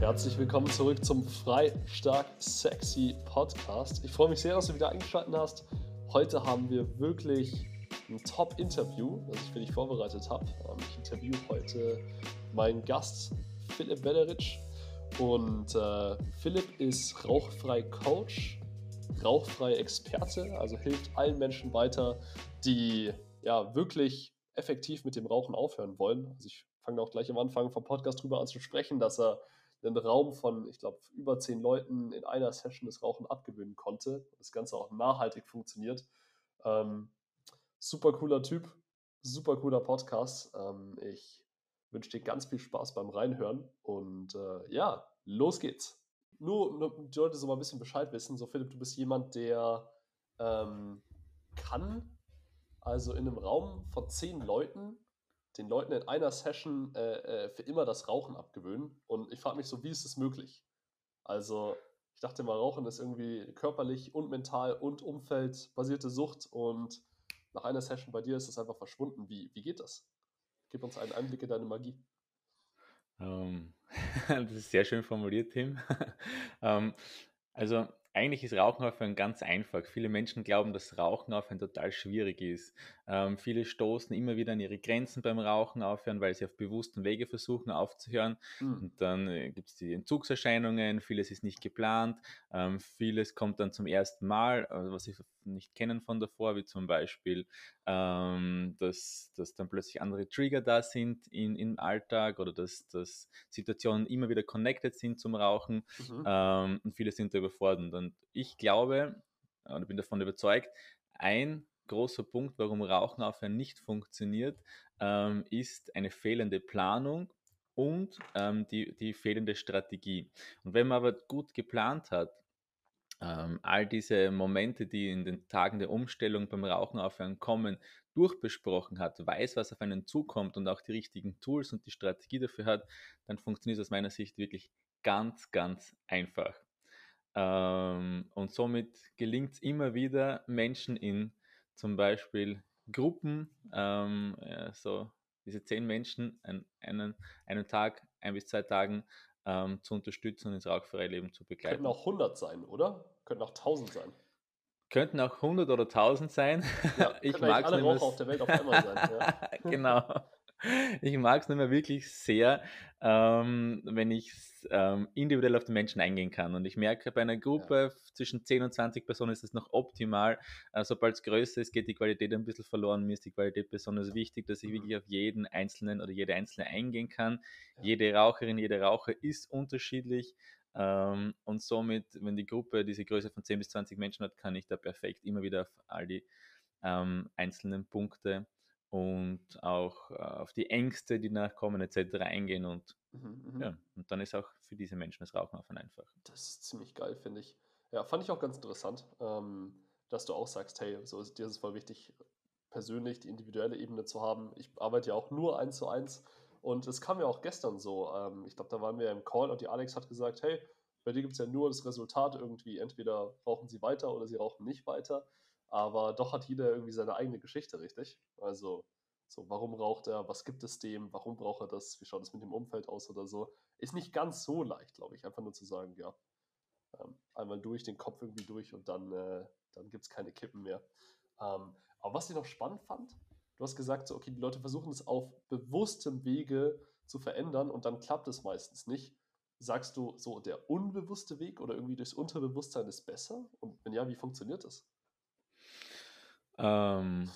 Herzlich willkommen zurück zum Frei Stark Sexy Podcast. Ich freue mich sehr, dass du wieder eingeschaltet hast. Heute haben wir wirklich ein Top-Interview, das ich für dich vorbereitet habe. Ähm, ich interview heute meinen Gast Philipp Wederitsch. Und äh, Philipp ist rauchfrei Coach, rauchfrei Experte, also hilft allen Menschen weiter, die ja wirklich effektiv mit dem Rauchen aufhören wollen. Also ich fange auch gleich am Anfang vom Podcast drüber an zu sprechen, dass er einen Raum von, ich glaube, über zehn Leuten in einer Session das Rauchen abgewöhnen konnte. Das Ganze auch nachhaltig funktioniert. Ähm, super cooler Typ, super cooler Podcast. Ähm, ich wünsche dir ganz viel Spaß beim Reinhören und äh, ja, los geht's. Nur, die Leute so mal ein bisschen Bescheid wissen. So, Philipp, du bist jemand, der ähm, kann also in einem Raum von zehn Leuten den Leuten in einer Session äh, äh, für immer das Rauchen abgewöhnen. Und ich frage mich so, wie ist das möglich? Also, ich dachte mal, Rauchen ist irgendwie körperlich und mental und umfeldbasierte Sucht und nach einer Session bei dir ist es einfach verschwunden. Wie, wie geht das? Gib uns einen Einblick in deine Magie. Um, ähm, das ist sehr schön formuliert, Tim. um, ähm, also eigentlich ist Rauchen aufhören ganz einfach. Viele Menschen glauben, dass Rauchen aufhören total schwierig ist. Ähm, viele stoßen immer wieder an ihre Grenzen beim Rauchen aufhören, weil sie auf bewussten Wege versuchen aufzuhören. Mhm. Und dann äh, gibt es die Entzugserscheinungen, vieles ist nicht geplant, ähm, vieles kommt dann zum ersten Mal, also was sie nicht kennen von davor, wie zum Beispiel, ähm, dass, dass dann plötzlich andere Trigger da sind in, im Alltag oder dass, dass Situationen immer wieder connected sind zum Rauchen mhm. Ähm, und viele sind da überfordert. Und ich glaube, und bin davon überzeugt, ein großer Punkt, warum Rauchen aufhören nicht funktioniert, ähm, ist eine fehlende Planung und ähm, die, die fehlende Strategie. Und wenn man aber gut geplant hat, ähm, all diese Momente, die in den Tagen der Umstellung beim Rauchen aufhören kommen, durchbesprochen hat, weiß, was auf einen zukommt und auch die richtigen Tools und die Strategie dafür hat, dann funktioniert es aus meiner Sicht wirklich ganz, ganz einfach. Ähm, und somit gelingt es immer wieder, Menschen in zum Beispiel Gruppen, ähm, ja, so diese zehn Menschen an einen, einen Tag, ein bis zwei Tagen ähm, zu unterstützen und ins rauchfreie Leben zu begleiten. Könnten auch 100 sein, oder? Könnten auch 1000 sein. Könnten auch 100 oder 1000 sein. Ja, ich mag alle Raucher auf der Welt auf einmal sein. Ja. genau. Ich mag es nicht mehr wirklich sehr, ähm, wenn ich ähm, individuell auf den Menschen eingehen kann. Und ich merke, bei einer Gruppe ja. zwischen 10 und 20 Personen ist es noch optimal. Äh, Sobald es größer ist, geht die Qualität ein bisschen verloren. Mir ist die Qualität besonders wichtig, dass ich mhm. wirklich auf jeden Einzelnen oder jede Einzelne eingehen kann. Ja. Jede Raucherin, jeder Raucher ist unterschiedlich. Ähm, und somit, wenn die Gruppe diese Größe von 10 bis 20 Menschen hat, kann ich da perfekt immer wieder auf all die ähm, einzelnen Punkte und auch äh, auf die Ängste, die nachkommen, etc. eingehen und mhm, mhm, ja, und dann ist auch für diese Menschen das Rauchen auf einfach. Das ist ziemlich geil, finde ich. Ja, fand ich auch ganz interessant, ähm, dass du auch sagst, hey, so ist dir ist es voll wichtig, persönlich die individuelle Ebene zu haben. Ich arbeite ja auch nur eins zu eins und es kam ja auch gestern so. Ähm, ich glaube, da waren wir im Call und die Alex hat gesagt, hey, bei dir gibt es ja nur das Resultat irgendwie, entweder rauchen sie weiter oder sie rauchen nicht weiter. Aber doch hat jeder irgendwie seine eigene Geschichte, richtig? Also, so, warum raucht er? Was gibt es dem? Warum braucht er das? Wie schaut es mit dem Umfeld aus oder so? Ist nicht ganz so leicht, glaube ich. Einfach nur zu sagen, ja, ähm, einmal durch, den Kopf irgendwie durch und dann, äh, dann gibt es keine Kippen mehr. Ähm, aber was ich noch spannend fand, du hast gesagt, so, okay, die Leute versuchen es auf bewusstem Wege zu verändern und dann klappt es meistens nicht. Sagst du so, der unbewusste Weg oder irgendwie durchs Unterbewusstsein ist besser? Und wenn ja, wie funktioniert das? Ähm,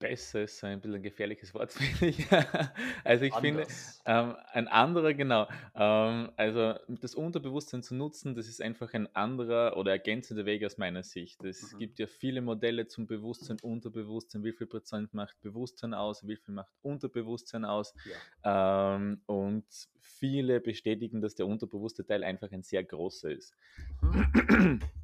besser ist ein bisschen ein gefährliches Wort, finde ich. also ich finde, ähm, ein anderer, genau, ähm, also das Unterbewusstsein zu nutzen, das ist einfach ein anderer oder ergänzender Weg aus meiner Sicht. Es mhm. gibt ja viele Modelle zum Bewusstsein, Unterbewusstsein, wie viel Prozent macht Bewusstsein aus, wie viel macht Unterbewusstsein aus. Ja. Ähm, und viele bestätigen, dass der unterbewusste Teil einfach ein sehr großer ist. Mhm.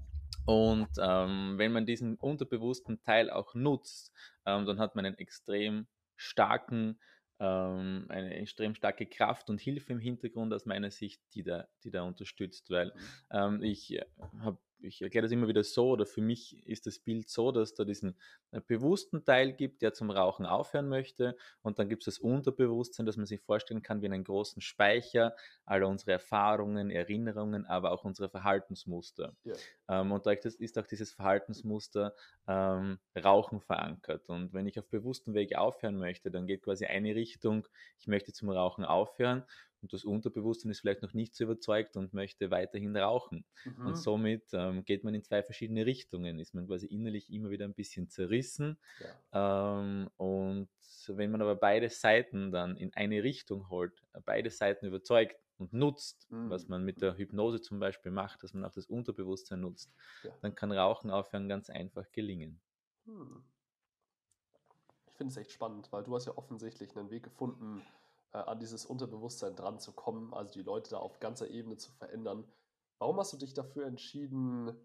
Und ähm, wenn man diesen unterbewussten Teil auch nutzt, ähm, dann hat man einen extrem starken, ähm, eine extrem starke Kraft und Hilfe im Hintergrund aus meiner Sicht, die da, die da unterstützt. Weil mhm. ähm, ich habe ich erkläre das immer wieder so, oder für mich ist das Bild so, dass da diesen äh, bewussten Teil gibt, der zum Rauchen aufhören möchte. Und dann gibt es das Unterbewusstsein, dass man sich vorstellen kann wie einen großen Speicher aller unsere Erfahrungen, Erinnerungen, aber auch unsere Verhaltensmuster. Ja. Ähm, und da ist auch dieses Verhaltensmuster ähm, Rauchen verankert. Und wenn ich auf bewusstem Weg aufhören möchte, dann geht quasi eine Richtung, ich möchte zum Rauchen aufhören und das Unterbewusstsein ist vielleicht noch nicht so überzeugt und möchte weiterhin rauchen. Mhm. Und somit ähm, geht man in zwei verschiedene Richtungen, ist man quasi innerlich immer wieder ein bisschen zerrissen. Ja. Ähm, und wenn man aber beide Seiten dann in eine Richtung holt, beide Seiten überzeugt und nutzt, mhm. was man mit der Hypnose zum Beispiel macht, dass man auch das Unterbewusstsein nutzt, ja. dann kann Rauchen aufhören ganz einfach gelingen. Hm. Ich finde es echt spannend, weil du hast ja offensichtlich einen Weg gefunden, äh, an dieses Unterbewusstsein dran zu kommen, also die Leute da auf ganzer Ebene zu verändern. Warum hast du dich dafür entschieden,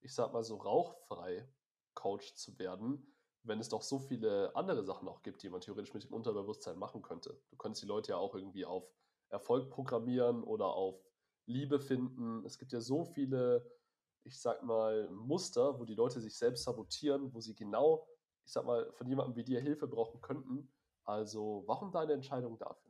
ich sag mal so rauchfrei Coach zu werden, wenn es doch so viele andere Sachen auch gibt, die man theoretisch mit dem Unterbewusstsein machen könnte? Du könntest die Leute ja auch irgendwie auf Erfolg programmieren oder auf Liebe finden. Es gibt ja so viele, ich sag mal, Muster, wo die Leute sich selbst sabotieren, wo sie genau, ich sag mal, von jemandem wie dir Hilfe brauchen könnten. Also, warum deine Entscheidung dafür?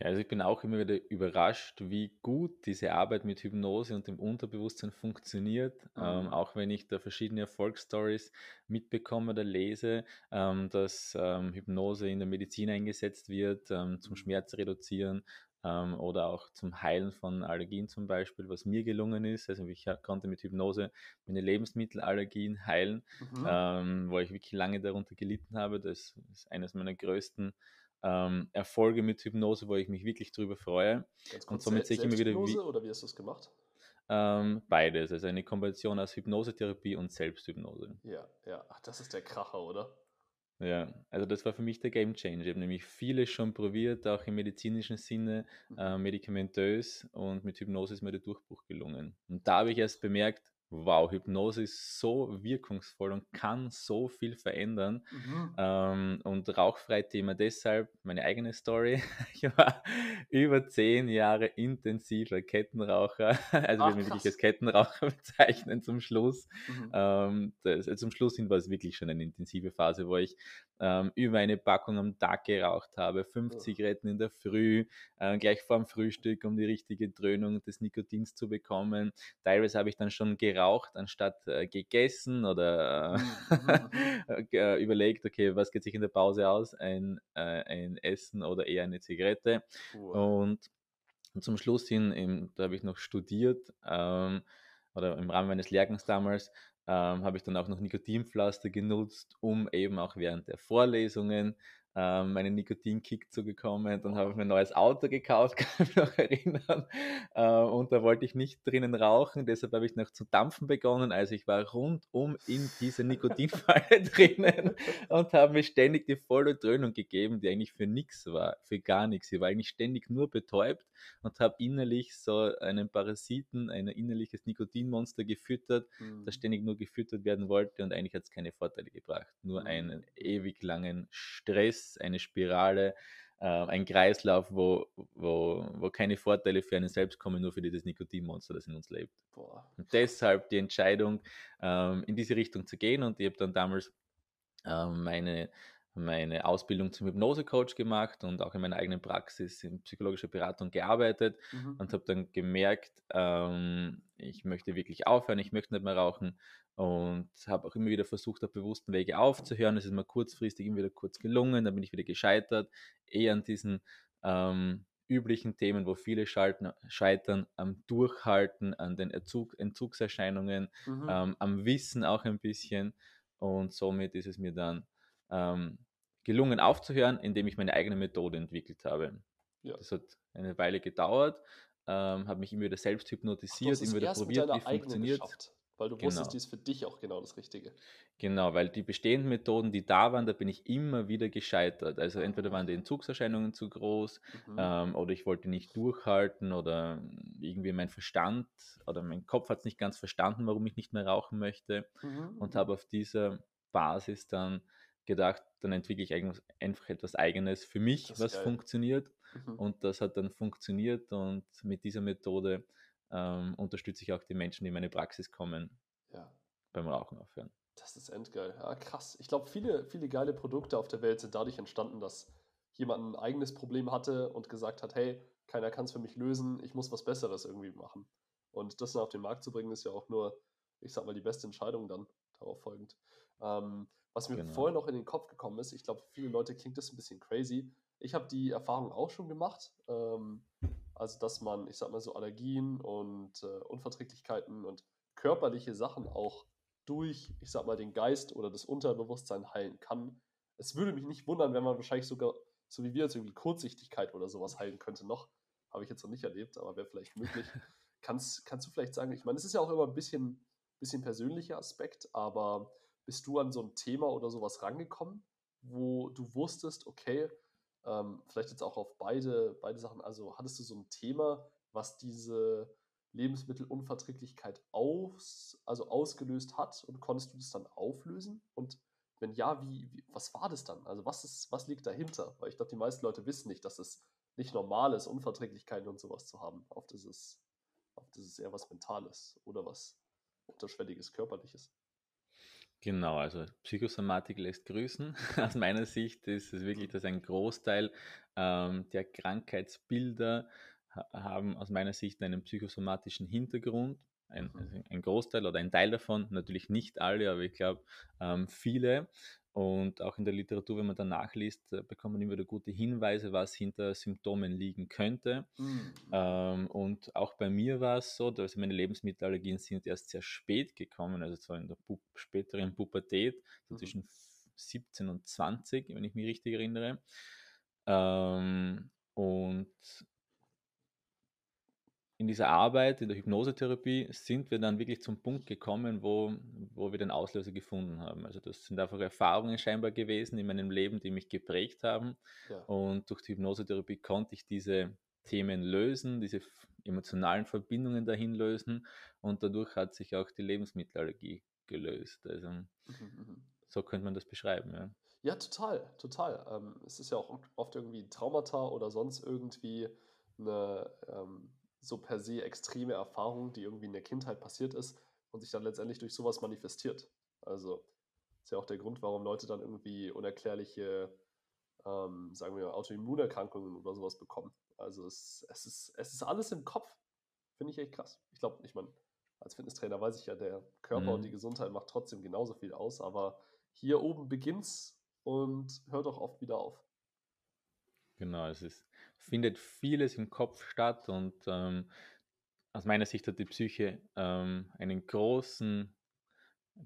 Ja, also ich bin auch immer wieder überrascht, wie gut diese Arbeit mit Hypnose und dem Unterbewusstsein funktioniert. Ähm, mhm. Ähm, auch wenn ich da verschiedene Erfolgsstories mitbekomme oder lese, ähm, dass ähm, Hypnose in der Medizin eingesetzt wird, ähm, zum mhm. Schmerz reduzieren ähm, oder auch zum Heilen von Allergien zum Beispiel, was mir gelungen ist. Also ich konnte mit Hypnose meine Lebensmittelallergien heilen, mhm. wo ich wirklich lange darunter gelitten habe. Das ist eines meiner größten ähm, Erfolge mit Hypnose, wo ich mich wirklich drüber freue. Kurz, und somit sehe ich immer wieder wie. Oder wie hast du es gemacht? Ähm, beides, also eine Kombination aus Hypnosetherapie und Selbsthypnose. Ja, ja, ach, das ist der Kracher, oder? Ja, also das war für mich der Game Changer. Ich habe nämlich vieles schon probiert, auch im medizinischen Sinne, mhm. äh, medikamentös und mit Hypnose ist mir der Durchbruch gelungen. Und da habe ich erst bemerkt, wow, Hypnose ist so wirkungsvoll und kann so viel verändern. Mhm. Ähm, und Rauchfrei-Thema deshalb, meine eigene Story. Ich war über zehn Jahre intensiver Kettenraucher. Also Ach, wir wirklich als Kettenraucher bezeichnen zum Schluss. Mhm. Ähm, das, also zum Schluss hin war es wirklich schon eine intensive Phase, wo ich ähm, über eine Packung am Tag geraucht habe, fünf Zigaretten in der Früh, äh, gleich vor dem Frühstück, um die richtige Dröhnung des Nikotins zu bekommen. Teilweise habe ich dann schon geraucht, anstatt äh, gegessen oder äh, mhm. äh, überlegt, okay, was geht sich in der Pause aus, ein, äh, ein Essen oder eher eine Zigarette. Wow. Und, und, zum Schluss hin, im, da habe ich noch studiert, ähm, oder im Rahmen meines Lehrgangs damals, ähm, habe ich dann auch noch Nikotinpflaster genutzt, um eben auch während der Vorlesungen ähm, meinen Nikotinkick zu bekommen. Dann habe ich mir ein neues Auto gekauft, kann ich mich noch erinnern. Äh, und da wollte ich nicht drinnen rauchen, deshalb habe ich noch zu dampfen begonnen. Also ich war rundum in dieser Nikotinfalle drinnen und habe mir ständig die volle Dröhnung gegeben, die eigentlich für nichts war, für gar nichts. Ich war eigentlich ständig nur betäubt und habe innerlich so einen Parasiten, ein innerliches Nikotinmonster gefüttert, mhm. das ständig nur gefüttert werden wollte und eigentlich hat es keine Vorteile gebracht. Nur mhm. einen ewig langen Stress ist eine Spirale, äh, ein Kreislauf, wo, wo, wo keine Vorteile für einen selbst kommen, nur für dieses Nikotinmonster, das in uns lebt. Boah. Und deshalb die Entscheidung, ähm, in diese Richtung zu gehen. Und ich habe dann damals ähm, meine, meine Ausbildung zum Hypnosecoach gemacht und auch in meiner eigenen Praxis in psychologischer Beratung gearbeitet mhm. und habe dann gemerkt, ähm, ich möchte wirklich aufhören, ich möchte nicht mehr rauchen und habe auch immer wieder versucht, auf bewussten Wege aufzuhören. Es ist mir kurzfristig immer wieder kurz gelungen, dann bin ich wieder gescheitert, eher an diesen ähm, üblichen Themen, wo viele schalten, scheitern, am Durchhalten, an den Entzug, Entzugserscheinungen, mhm. ähm, am Wissen auch ein bisschen. Und somit ist es mir dann ähm, gelungen aufzuhören, indem ich meine eigene Methode entwickelt habe. Ja. Das hat eine Weile gedauert, ähm, habe mich immer wieder selbst hypnotisiert, immer wieder probiert, wie funktioniert. Geschafft. Weil du genau. wusstest, die ist für dich auch genau das Richtige. Genau, weil die bestehenden Methoden, die da waren, da bin ich immer wieder gescheitert. Also entweder waren die Entzugserscheinungen zu groß mhm. ähm, oder ich wollte nicht durchhalten oder irgendwie mein Verstand oder mein Kopf hat es nicht ganz verstanden, warum ich nicht mehr rauchen möchte mhm. und habe auf dieser Basis dann gedacht, dann entwickle ich einfach etwas Eigenes für mich, was geil. funktioniert. Mhm. Und das hat dann funktioniert und mit dieser Methode ähm, unterstütze ich auch die Menschen, die in meine Praxis kommen, Ja, beim Rauchen aufhören. das ist endgeil. Ja, krass. Ich glaube, viele, viele geile Produkte auf der Welt sind dadurch entstanden, dass jemand ein eigenes Problem hatte und gesagt hat, hey, keiner kann es für mich lösen, ich muss was Besseres irgendwie machen. Und das dann auf den Markt zu bringen, ist ja auch nur, ich sag mal, die beste Entscheidung dann darauf folgend. Ähm, was mir Genau. vorher noch in den Kopf gekommen ist, ich glaube, für viele Leute klingt das ein bisschen crazy. Ich habe die Erfahrung auch schon gemacht. Ähm, also, dass man, ich sag mal, so Allergien und äh, Unverträglichkeiten und körperliche Sachen auch durch, ich sag mal, den Geist oder das Unterbewusstsein heilen kann. Es würde mich nicht wundern, wenn man wahrscheinlich sogar, so wie wir jetzt irgendwie Kurzsichtigkeit oder sowas heilen könnte noch. Habe ich jetzt noch nicht erlebt, aber wäre vielleicht möglich. kannst, kannst du vielleicht sagen, ich meine, es ist ja auch immer ein bisschen, bisschen persönlicher Aspekt, aber bist du an so ein Thema oder sowas rangekommen, wo du wusstest, okay, ähm, vielleicht jetzt auch auf beide, beide Sachen, also hattest du so ein Thema, was diese Lebensmittelunverträglichkeit aus, also ausgelöst hat und konntest du das dann auflösen? Und wenn ja, wie, wie was war das dann? Also was ist, was liegt dahinter? Weil ich glaube, die meisten Leute wissen nicht, dass es nicht normal ist, Unverträglichkeiten und sowas zu haben. Das ist, auf das ist eher was Mentales oder was Unterschwelliges, Körperliches. Genau, also Psychosomatik lässt grüßen. Aus meiner Sicht ist es wirklich, dass ein Großteil ähm, der Krankheitsbilder ha haben aus meiner Sicht einen psychosomatischen Hintergrund. Ein, also ein Großteil oder ein Teil davon, natürlich nicht alle, aber ich glaube ähm, viele. Und auch in der Literatur, wenn man da nachliest, äh, bekommt man immer wieder gute Hinweise, was hinter Symptomen liegen könnte. Mhm. Ähm, und auch bei mir war es so, dass meine Lebensmittelallergien sind erst sehr spät gekommen, also zwar in der Pu späteren Pubertät, so Mhm. zwischen 17 und 20, wenn ich mich richtig erinnere. Ähm, und in dieser Arbeit, in der Hypnosetherapie, sind wir dann wirklich zum Punkt gekommen, wo, wo wir den Auslöser gefunden haben. Also das sind einfach Erfahrungen scheinbar gewesen in meinem Leben, die mich geprägt haben. Ja. Und durch die Hypnosetherapie konnte ich diese Themen lösen, diese emotionalen Verbindungen dahin lösen. Und dadurch hat sich auch die Lebensmittelallergie gelöst. Also Mhm, mhm. so könnte man das beschreiben. Ja. Ja, total, total. Ähm, es ist ja auch oft irgendwie Traumata oder sonst irgendwie eine ähm, so per se extreme Erfahrung, die irgendwie in der Kindheit passiert ist und sich dann letztendlich durch sowas manifestiert. Also ist ja auch der Grund, warum Leute dann irgendwie unerklärliche, ähm, sagen wir, Autoimmunerkrankungen oder sowas bekommen. Also es, es, ist, es ist alles im Kopf. Finde ich echt krass. Ich glaube, ich meine, als Fitnesstrainer weiß ich ja, der Körper und die Mhm. Gesundheit macht trotzdem genauso viel aus, aber hier oben beginnt's und hört auch oft wieder auf. Genau, es ist, findet vieles im Kopf statt und ähm, aus meiner Sicht hat die Psyche ähm, einen großen,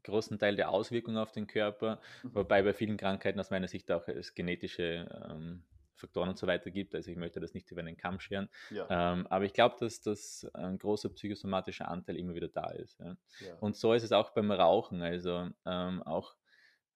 großen Teil der Auswirkungen auf den Körper, Mhm. wobei bei vielen Krankheiten aus meiner Sicht auch es genetische ähm, Faktoren und so weiter gibt. Also ich möchte das nicht über einen Kamm scheren. Ja, Ähm, aber ich glaube, dass das ein großer psychosomatischer Anteil immer wieder da ist. Ja. ja. Und so ist es auch beim Rauchen. Also ähm, auch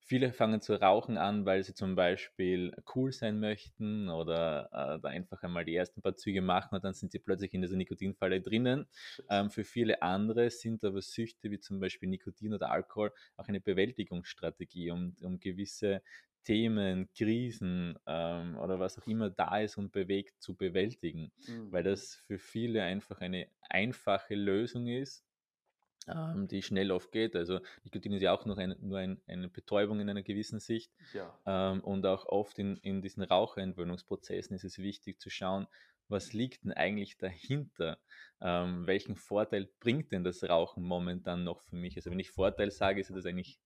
viele fangen zu rauchen an, weil sie zum Beispiel cool sein möchten oder äh, da einfach einmal die ersten paar Züge machen und dann sind sie plötzlich in dieser Nikotinfalle drinnen. Ähm, für viele andere sind aber Süchte wie zum Beispiel Nikotin oder Alkohol auch eine Bewältigungsstrategie, um, um gewisse Themen, Krisen ähm, oder was auch immer da ist und bewegt zu bewältigen, weil Mhm. das für viele einfach eine einfache Lösung ist, ähm, die schnell aufgeht. Also Nikotin ist ja auch noch ein, nur ein, eine Betäubung in einer gewissen Sicht. Ja, Ähm, und auch oft in, in diesen Raucherentwöhnungsprozessen ist es wichtig zu schauen, was liegt denn eigentlich dahinter? Ähm, welchen Vorteil bringt denn das Rauchen momentan noch für mich? Also wenn ich Vorteil sage, ist das eigentlich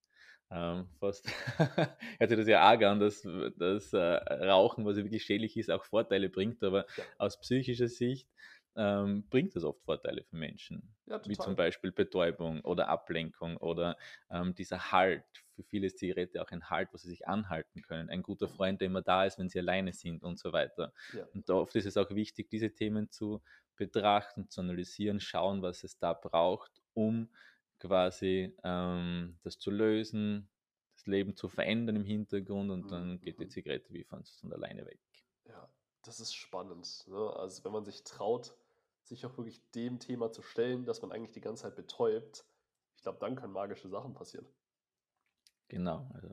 ähm, fast, sich das ja arg an, dass das äh, Rauchen, was ja wirklich schädlich ist, auch Vorteile bringt, aber Ja. aus psychischer Sicht ähm, bringt das oft Vorteile für Menschen ja, wie zum. Beispiel Betäubung oder Ablenkung oder ähm, dieser Halt. Für viele ist Zigarette auch ein Halt, wo sie sich anhalten können. Ein guter Freund, der immer da ist, wenn sie alleine sind und so weiter. Ja. Und oft ist es auch wichtig, diese Themen zu betrachten, zu analysieren, schauen, was es da braucht, um quasi ähm, das zu lösen, das Leben zu verändern im Hintergrund und dann geht die Mhm. Zigarette wie von, von alleine weg. Ja, das ist spannend. Ne? Also wenn man sich traut, sich auch wirklich dem Thema zu stellen, dass man eigentlich die ganze Zeit betäubt, ich glaube, dann können magische Sachen passieren. Genau. Also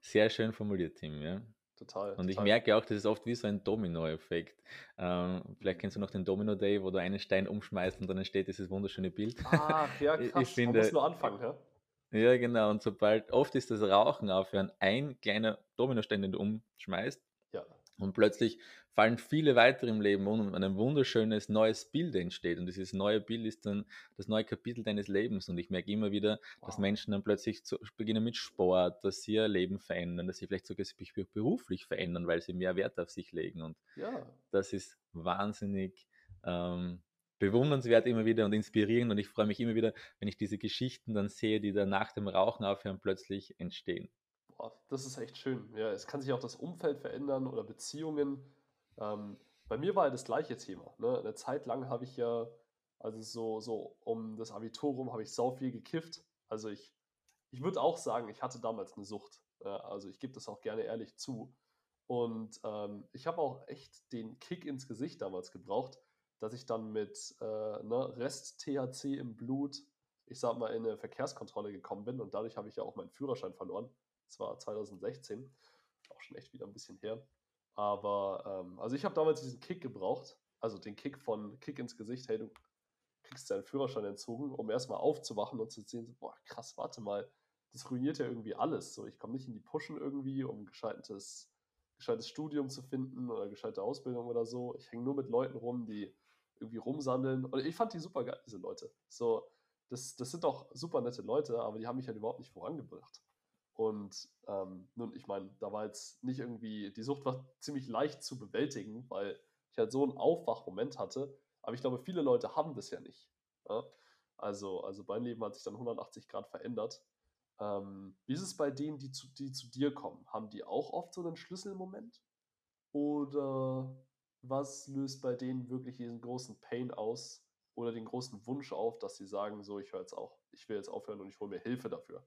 sehr schön formuliert, Tim. Ja. total. Und ich total. merke auch, das ist oft wie so ein Domino-Effekt. Ähm, vielleicht kennst du noch den Domino Day, wo du einen Stein umschmeißt und dann entsteht dieses wunderschöne Bild. Ach, ja, Ich- krass. Ich finde, Man muss nur anfangen, ja? ja genau, und sobald, oft ist das Rauchen aufhören, ein kleiner Dominostein, den du umschmeißt, Ja. und plötzlich fallen viele weitere im Leben um und ein wunderschönes neues Bild entsteht. Und dieses neue Bild ist dann das neue Kapitel deines Lebens. Und ich merke immer wieder, dass Wow. Menschen dann plötzlich zu, beginnen mit Sport, dass sie ihr Leben verändern, dass sie vielleicht sogar sich be- beruflich verändern, weil sie mehr Wert auf sich legen. Und Ja, das ist wahnsinnig ähm, bewundernswert immer wieder und inspirierend. Und ich freue mich immer wieder, wenn ich diese Geschichten dann sehe, die dann nach dem Rauchen aufhören, plötzlich entstehen. boah, das ist echt schön. Ja, es kann sich auch das Umfeld verändern oder Beziehungen. Ähm, bei mir war ja das gleiche Thema. Ne? Eine Zeit lang habe ich ja, also so, so um das Abitur rum, habe ich sau viel gekifft. Also ich, ich würde auch sagen, ich hatte damals eine Sucht. Ja, also ich gebe das auch gerne ehrlich zu. Und ähm, ich habe auch echt den Kick ins Gesicht damals gebraucht, dass ich dann mit äh, ne, Rest-THC im Blut, ich sag mal, in eine Verkehrskontrolle gekommen bin. Und dadurch habe ich ja auch meinen Führerschein verloren. Das war 2016, auch schon echt wieder ein bisschen her. Aber ähm, also ich habe damals diesen Kick gebraucht, also den Kick von Kick ins Gesicht, hey, du kriegst deinen Führerschein entzogen, um erstmal aufzuwachen und zu sehen, boah, krass, warte mal, das ruiniert ja irgendwie alles. So, ich komme nicht in die Pushen irgendwie, um ein gescheites, gescheites Studium zu finden oder gescheite Ausbildung oder so. Ich hänge nur mit Leuten rum, die irgendwie rumsandeln. Und ich fand die super geil, diese Leute. So, das, das sind doch super nette Leute, aber die haben mich halt überhaupt nicht vorangebracht. Und ähm, nun, ich meine, da war jetzt nicht irgendwie, die Sucht war ziemlich leicht zu bewältigen, weil ich halt so einen Aufwachmoment hatte. Aber ich glaube, viele Leute haben das ja nicht. Ja? Also, also mein Leben hat sich dann 180 Grad verändert. Ähm, wie ist es bei denen, die zu, die zu dir kommen? Haben die auch oft so einen Schlüsselmoment? Oder was löst bei denen wirklich diesen großen Pain aus oder den großen Wunsch auf, dass sie sagen, so, ich höre jetzt auch, ich will jetzt aufhören und ich hole mir Hilfe dafür?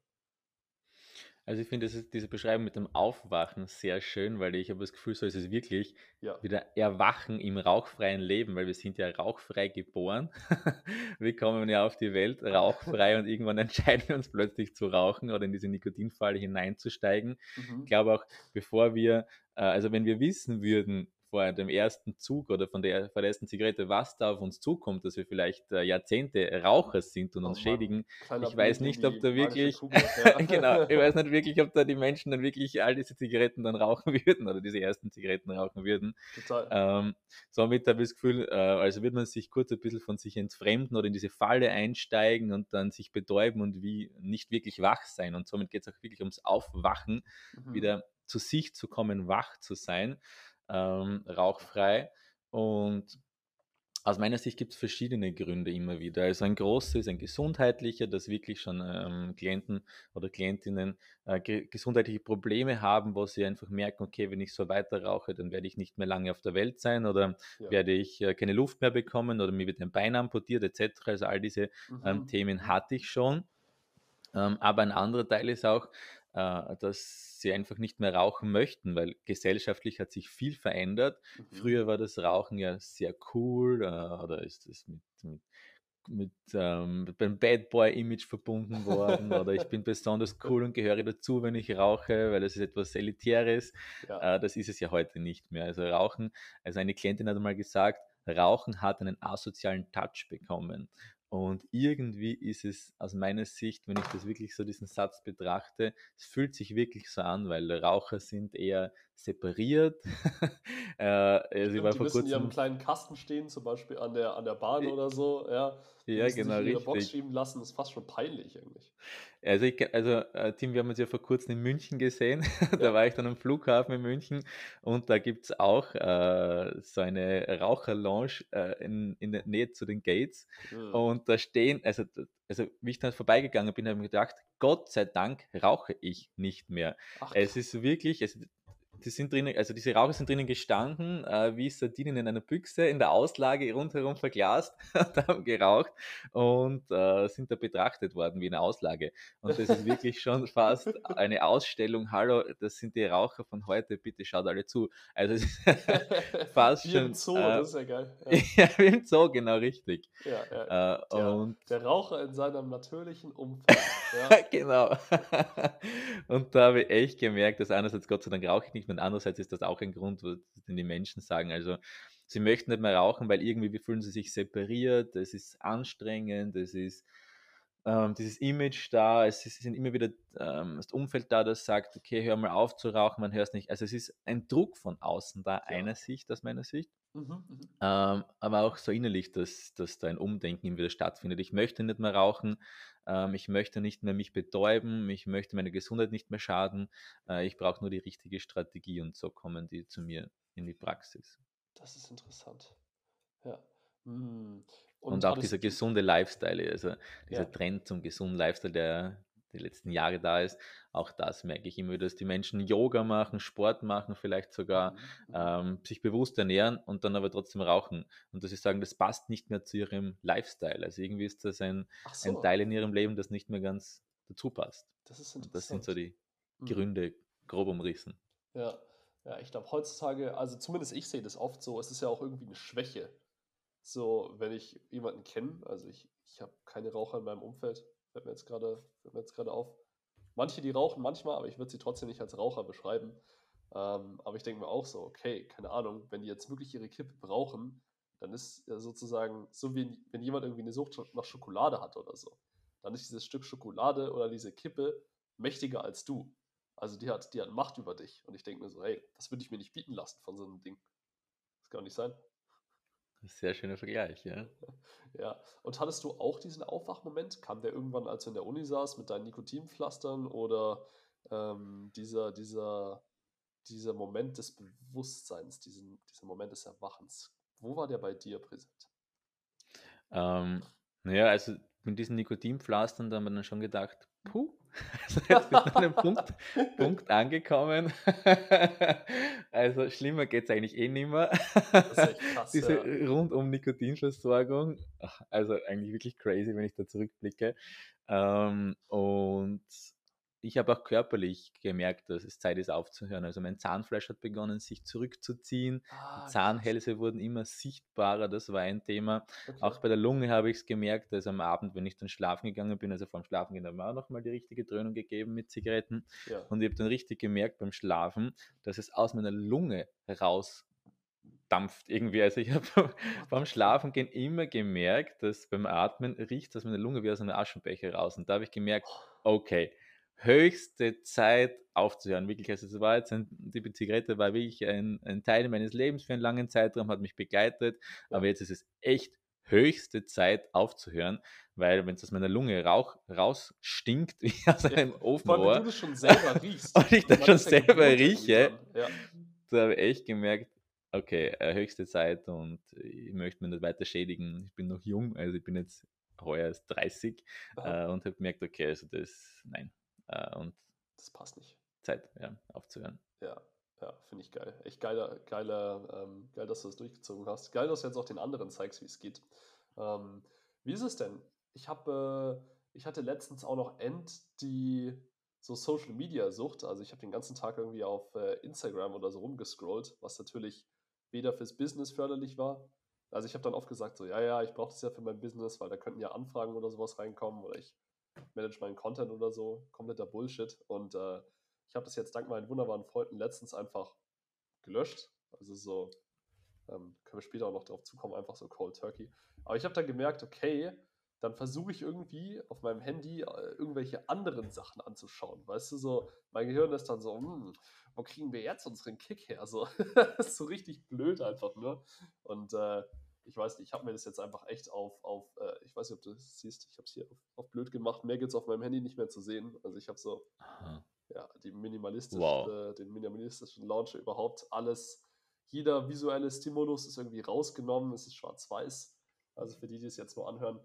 Also ich finde diese Beschreibung mit dem Aufwachen sehr schön, weil ich habe das Gefühl, so ist es wirklich Ja, wieder Erwachen im rauchfreien Leben, weil wir sind ja rauchfrei geboren. Wir kommen ja auf die Welt rauchfrei und irgendwann entscheiden wir uns plötzlich zu rauchen oder in diese Nikotinfalle hineinzusteigen. Ich mhm. glaube auch, bevor wir, äh, also wenn wir wissen würden vor dem ersten Zug oder von der, vor der ersten Zigarette, was da auf uns zukommt, dass wir vielleicht äh, Jahrzehnte Raucher sind und Oh uns schädigen, kleiner ich weiß nicht, ob da wirklich, Kugel, ja. genau, ich weiß nicht wirklich, ob da die Menschen dann wirklich all diese Zigaretten dann rauchen würden oder diese ersten Zigaretten rauchen würden. Total. Ähm, somit habe ich das Gefühl, äh, also wird man sich kurz ein bisschen von sich entfremden oder in diese Falle einsteigen und dann sich betäuben und wie nicht wirklich wach sein. Und somit geht es auch wirklich ums Aufwachen, Mhm. wieder zu sich zu kommen, wach zu sein, ähm, rauchfrei. Und aus meiner Sicht gibt es verschiedene Gründe immer wieder. Also ein großer ist ein gesundheitlicher, dass wirklich schon ähm, Klienten oder Klientinnen äh, ge gesundheitliche Probleme haben, wo sie einfach merken, okay, wenn ich so weiter rauche, dann werde ich nicht mehr lange auf der Welt sein oder Ja. werde ich äh, keine Luft mehr bekommen oder mir wird ein Bein amputiert etc. Also all diese ähm, Mhm. Themen hatte ich schon. Ähm, aber ein anderer Teil ist auch, dass sie einfach nicht mehr rauchen möchten, weil gesellschaftlich hat sich viel verändert. Mhm. Früher war das Rauchen ja sehr cool äh, oder ist es mit, mit, mit ähm, beim Bad Boy-Image verbunden worden oder ich bin besonders cool und gehöre dazu, wenn ich rauche, weil es ist etwas Elitäres. Ja. Äh, das ist es ja heute nicht mehr. Also Rauchen, also eine Klientin hat mal gesagt, Rauchen hat einen asozialen Touch bekommen. Und irgendwie ist es aus meiner Sicht, wenn ich das wirklich so diesen Satz betrachte, es fühlt sich wirklich so an, weil Raucher sind eher separiert. äh, ich Stimmt, war die vor müssen in ihrem kurzem, kleinen Kasten stehen, zum Beispiel an der, an der Bahn oder so. Ja, die ja genau sich in ihre Box richtig. schieben lassen. Das ist fast schon peinlich eigentlich. Also, ich, also äh, Tim, wir haben uns ja vor kurzem in München gesehen. da Ja. war ich dann am Flughafen in München und da gibt es auch äh, so eine Raucherlounge äh, in, in der Nähe zu den Gates. Mhm. Und da stehen, also, also wie ich dann vorbeigegangen bin, habe ich mir gedacht, Gott sei Dank rauche ich nicht mehr. Ach, Es ist wirklich, es, die sind drinnen, also diese Raucher sind drinnen gestanden, äh, wie Sardinen in einer Büchse, in der Auslage rundherum verglast und haben geraucht und äh, sind da betrachtet worden wie eine Auslage. Und das ist wirklich schon fast eine Ausstellung. Hallo, das sind die Raucher von heute, bitte schaut alle zu. Also es ist fast Wie im schon. Zoo, äh, das ist ja geil. Ja, ja, im Zoo, genau richtig. ja, ja. Äh, Der, und der Raucher in seinem natürlichen Umfeld. Ja, genau. Und da habe ich echt gemerkt, dass einerseits Gott sei Dank rauche ich nicht mehr, Und andererseits ist das auch ein Grund, den die Menschen sagen, also sie möchten nicht mehr rauchen, weil irgendwie fühlen sie sich separiert, es ist anstrengend, es ist ähm, dieses Image da, es ist, sind immer wieder ähm, das Umfeld da, das sagt, okay, hör mal auf zu rauchen, man hört es nicht. Also es ist ein Druck von außen da, ja. einer Sicht, aus meiner Sicht. Mhm, mhm, ähm, aber auch so innerlich, dass, dass da ein Umdenken immer wieder stattfindet. Ich möchte nicht mehr rauchen, ähm, ich möchte nicht mehr mich betäuben, ich möchte meine Gesundheit nicht mehr schaden, äh, ich brauche nur die richtige Strategie und so kommen die zu mir in die Praxis. Das ist interessant. Ja. Hm. Und, und auch dieser gesunde Lifestyle, also dieser ja. Trend zum gesunden Lifestyle, der die letzten Jahre da ist, auch das merke ich immer, dass die Menschen Yoga machen, Sport machen, vielleicht sogar mhm. mhm. ähm, sich bewusst ernähren und dann aber trotzdem rauchen. Und dass sie sagen, das passt nicht mehr zu ihrem Lifestyle. Also irgendwie ist das ein, so. ein Teil in ihrem Leben, das nicht mehr ganz dazu passt. Das ist interessant. Und das sind so die mhm. Gründe, grob umrissen. Ja, ja ich glaube heutzutage, also zumindest ich sehe das oft so, es ist ja auch irgendwie eine Schwäche so, wenn ich jemanden kenne, also ich, ich habe keine Raucher in meinem Umfeld, fällt mir jetzt gerade auf. Manche, die rauchen manchmal, aber ich würde sie trotzdem nicht als Raucher beschreiben. Ähm, aber ich denke mir auch so, okay, keine Ahnung, wenn die jetzt wirklich ihre Kippe brauchen, dann ist ja sozusagen so wie wenn jemand irgendwie eine Sucht nach Schokolade hat oder so, dann ist dieses Stück Schokolade oder diese Kippe mächtiger als du. Also die hat, die hat Macht über dich. Und ich denke mir so, hey, das würde ich mir nicht bieten lassen von so einem Ding. Das kann doch nicht sein. Sehr schöner Vergleich, ja. Ja, und hattest du auch diesen Aufwachmoment? Kam der irgendwann, als du in der Uni saß, mit deinen Nikotinpflastern oder ähm, dieser, dieser, dieser Moment des Bewusstseins, diesen, dieser Moment des Erwachens? Wo war der bei dir präsent? Ähm, naja, also mit diesen Nikotinpflastern, da haben wir dann schon gedacht, puh, also jetzt bist du an einem Punkt, Punkt angekommen. also schlimmer geht es eigentlich eh nicht mehr. Krass, Diese ja. rundum Nikotinversorgung, also eigentlich wirklich crazy, wenn ich da zurückblicke. Ähm, und ich habe auch körperlich gemerkt, dass es Zeit ist aufzuhören. Also mein Zahnfleisch hat begonnen, sich zurückzuziehen. Ah, Zahnhälse krass. wurden immer sichtbarer, das war ein Thema. Okay. Auch bei der Lunge habe ich es gemerkt, dass am Abend, wenn ich dann schlafen gegangen bin, also vorm Schlafen gehen, da war nochmal die richtige Dröhnung gegeben mit Zigaretten. Ja. Und ich habe dann richtig gemerkt beim Schlafen, dass es aus meiner Lunge raus dampft irgendwie. Also ich habe beim Schlafengehen immer gemerkt, dass beim Atmen riecht aus meiner Lunge wie aus einem Aschenbecher raus. Und da habe ich gemerkt, oh. okay, höchste Zeit aufzuhören. Wirklich, also es war jetzt ein, die Zigarette war wirklich ein, ein, Teil meines Lebens für einen langen Zeitraum, hat mich begleitet, ja. aber jetzt ist es echt höchste Zeit aufzuhören, weil wenn es aus meiner Lunge Rauch rausstinkt wie aus einem Ofenrohr du das schon selber riechst und ich das schon selber rieche, ja. da habe ich echt gemerkt, okay, äh, höchste Zeit und ich möchte mich nicht weiter schädigen. Ich bin noch jung, also ich bin jetzt heuer erst 30 äh, und habe gemerkt, okay, also das, nein, äh, und das passt nicht. Zeit, ja, aufzuhören. Ja, ja, finde ich geil. Echt geiler, geiler, ähm, geil, dass du das durchgezogen hast. Geil, dass du jetzt auch den anderen zeigst, wie es geht. Ähm, wie ist es denn? Ich habe, äh, ich hatte letztens auch noch End die so Social Media Sucht. Also ich habe den ganzen Tag irgendwie auf äh, Instagram oder so rumgescrollt, was natürlich weder fürs Business förderlich war. Also ich habe dann oft gesagt, so, ja, ja, ich brauche das ja für mein Business, weil da könnten ja Anfragen oder sowas reinkommen oder ich manage meinen Content oder so. Kompletter Bullshit. Und äh, ich habe das jetzt dank meinen wunderbaren Freunden letztens einfach gelöscht. Also so, ähm, können wir später auch noch drauf zukommen, einfach so Cold Turkey. Aber ich habe dann gemerkt, okay, dann versuche ich irgendwie auf meinem Handy äh, irgendwelche anderen Sachen anzuschauen. Weißt du, so, mein Gehirn ist dann so, hm, wo kriegen wir jetzt unseren Kick her? So, das ist so richtig blöd einfach, ne? Und äh, ich weiß nicht, ich habe mir das jetzt einfach echt auf, auf äh, ich weiß nicht, ob du das siehst, ich habe es hier auf, auf, blöd gemacht. Mehr gibt es auf meinem Handy nicht mehr zu sehen. Also ich habe so, Aha. ja, die minimalistische, wow. äh, den minimalistischen Launcher überhaupt. Alles, jeder visuelle Stimulus ist irgendwie rausgenommen. Es ist schwarz-weiß. Also für die, die es jetzt nur anhören.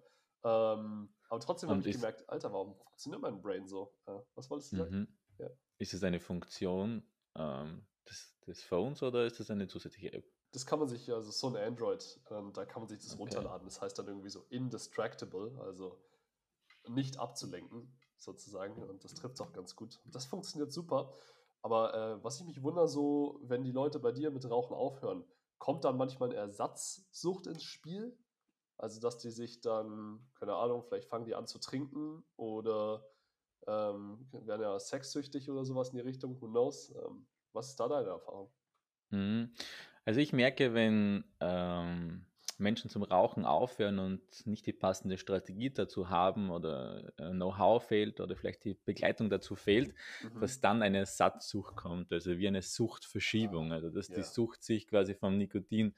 Ähm, aber trotzdem habe ich gemerkt, Alter, warum funktioniert mein Brain so? Äh, was wolltest du sagen? Mhm. Ja. Ist es eine Funktion ähm, des, des Phones oder ist es eine zusätzliche App? Das kann man sich, also so ein Android, ähm, da kann man sich das okay. runterladen. Das heißt dann irgendwie so indistractable, also nicht abzulenken, sozusagen. Und das trifft es auch ganz gut. Das funktioniert super. Aber äh, was ich mich wundere, so, wenn die Leute bei dir mit Rauchen aufhören, kommt dann manchmal eine Ersatzsucht ins Spiel? Also, dass die sich dann, keine Ahnung, vielleicht fangen die an zu trinken oder ähm, werden ja sexsüchtig oder sowas in die Richtung, who knows? Ähm, Was ist da deine Erfahrung? Also ich merke, wenn ähm, Menschen zum Rauchen aufhören und nicht die passende Strategie dazu haben oder äh, Know-how fehlt oder vielleicht die Begleitung dazu fehlt, mhm. dass dann eine Satzsucht kommt, also wie eine Suchtverschiebung, also dass ja. die Sucht sich quasi vom Nikotin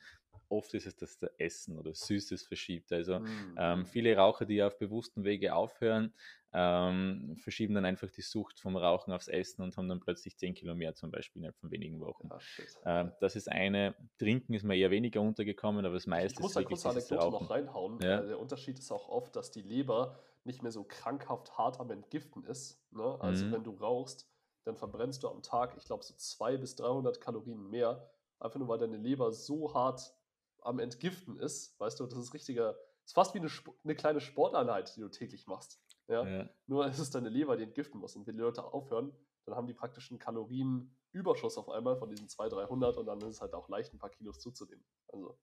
oft ist es, dass der Essen oder Süßes verschiebt. Also mhm. ähm, viele Raucher, die auf bewussten Wege aufhören, ähm, verschieben dann einfach die Sucht vom Rauchen aufs Essen und haben dann plötzlich 10 Kilo mehr zum Beispiel innerhalb von wenigen Wochen. Ach, ähm, das ist eine. Trinken ist mir eher weniger untergekommen, aber das meiste ich muss ist kurz eine Anekdote noch reinhauen. Ja. Der Unterschied ist auch oft, dass die Leber nicht mehr so krankhaft hart am Entgiften ist. Ne? Also mhm. wenn du rauchst, dann verbrennst du am Tag, ich glaube, so 200 bis 300 Kalorien mehr, einfach nur weil deine Leber so hart am Entgiften ist. Weißt du, das ist richtiger, ist fast wie eine, eine kleine Sporteinheit, die du täglich machst. Ja? ja? Nur ist es deine Leber, die entgiften muss. Und wenn die Leute aufhören, dann haben die praktisch einen Kalorienüberschuss auf einmal von diesen 200, 300 und dann ist es halt auch leicht, ein paar Kilos zuzunehmen. Also,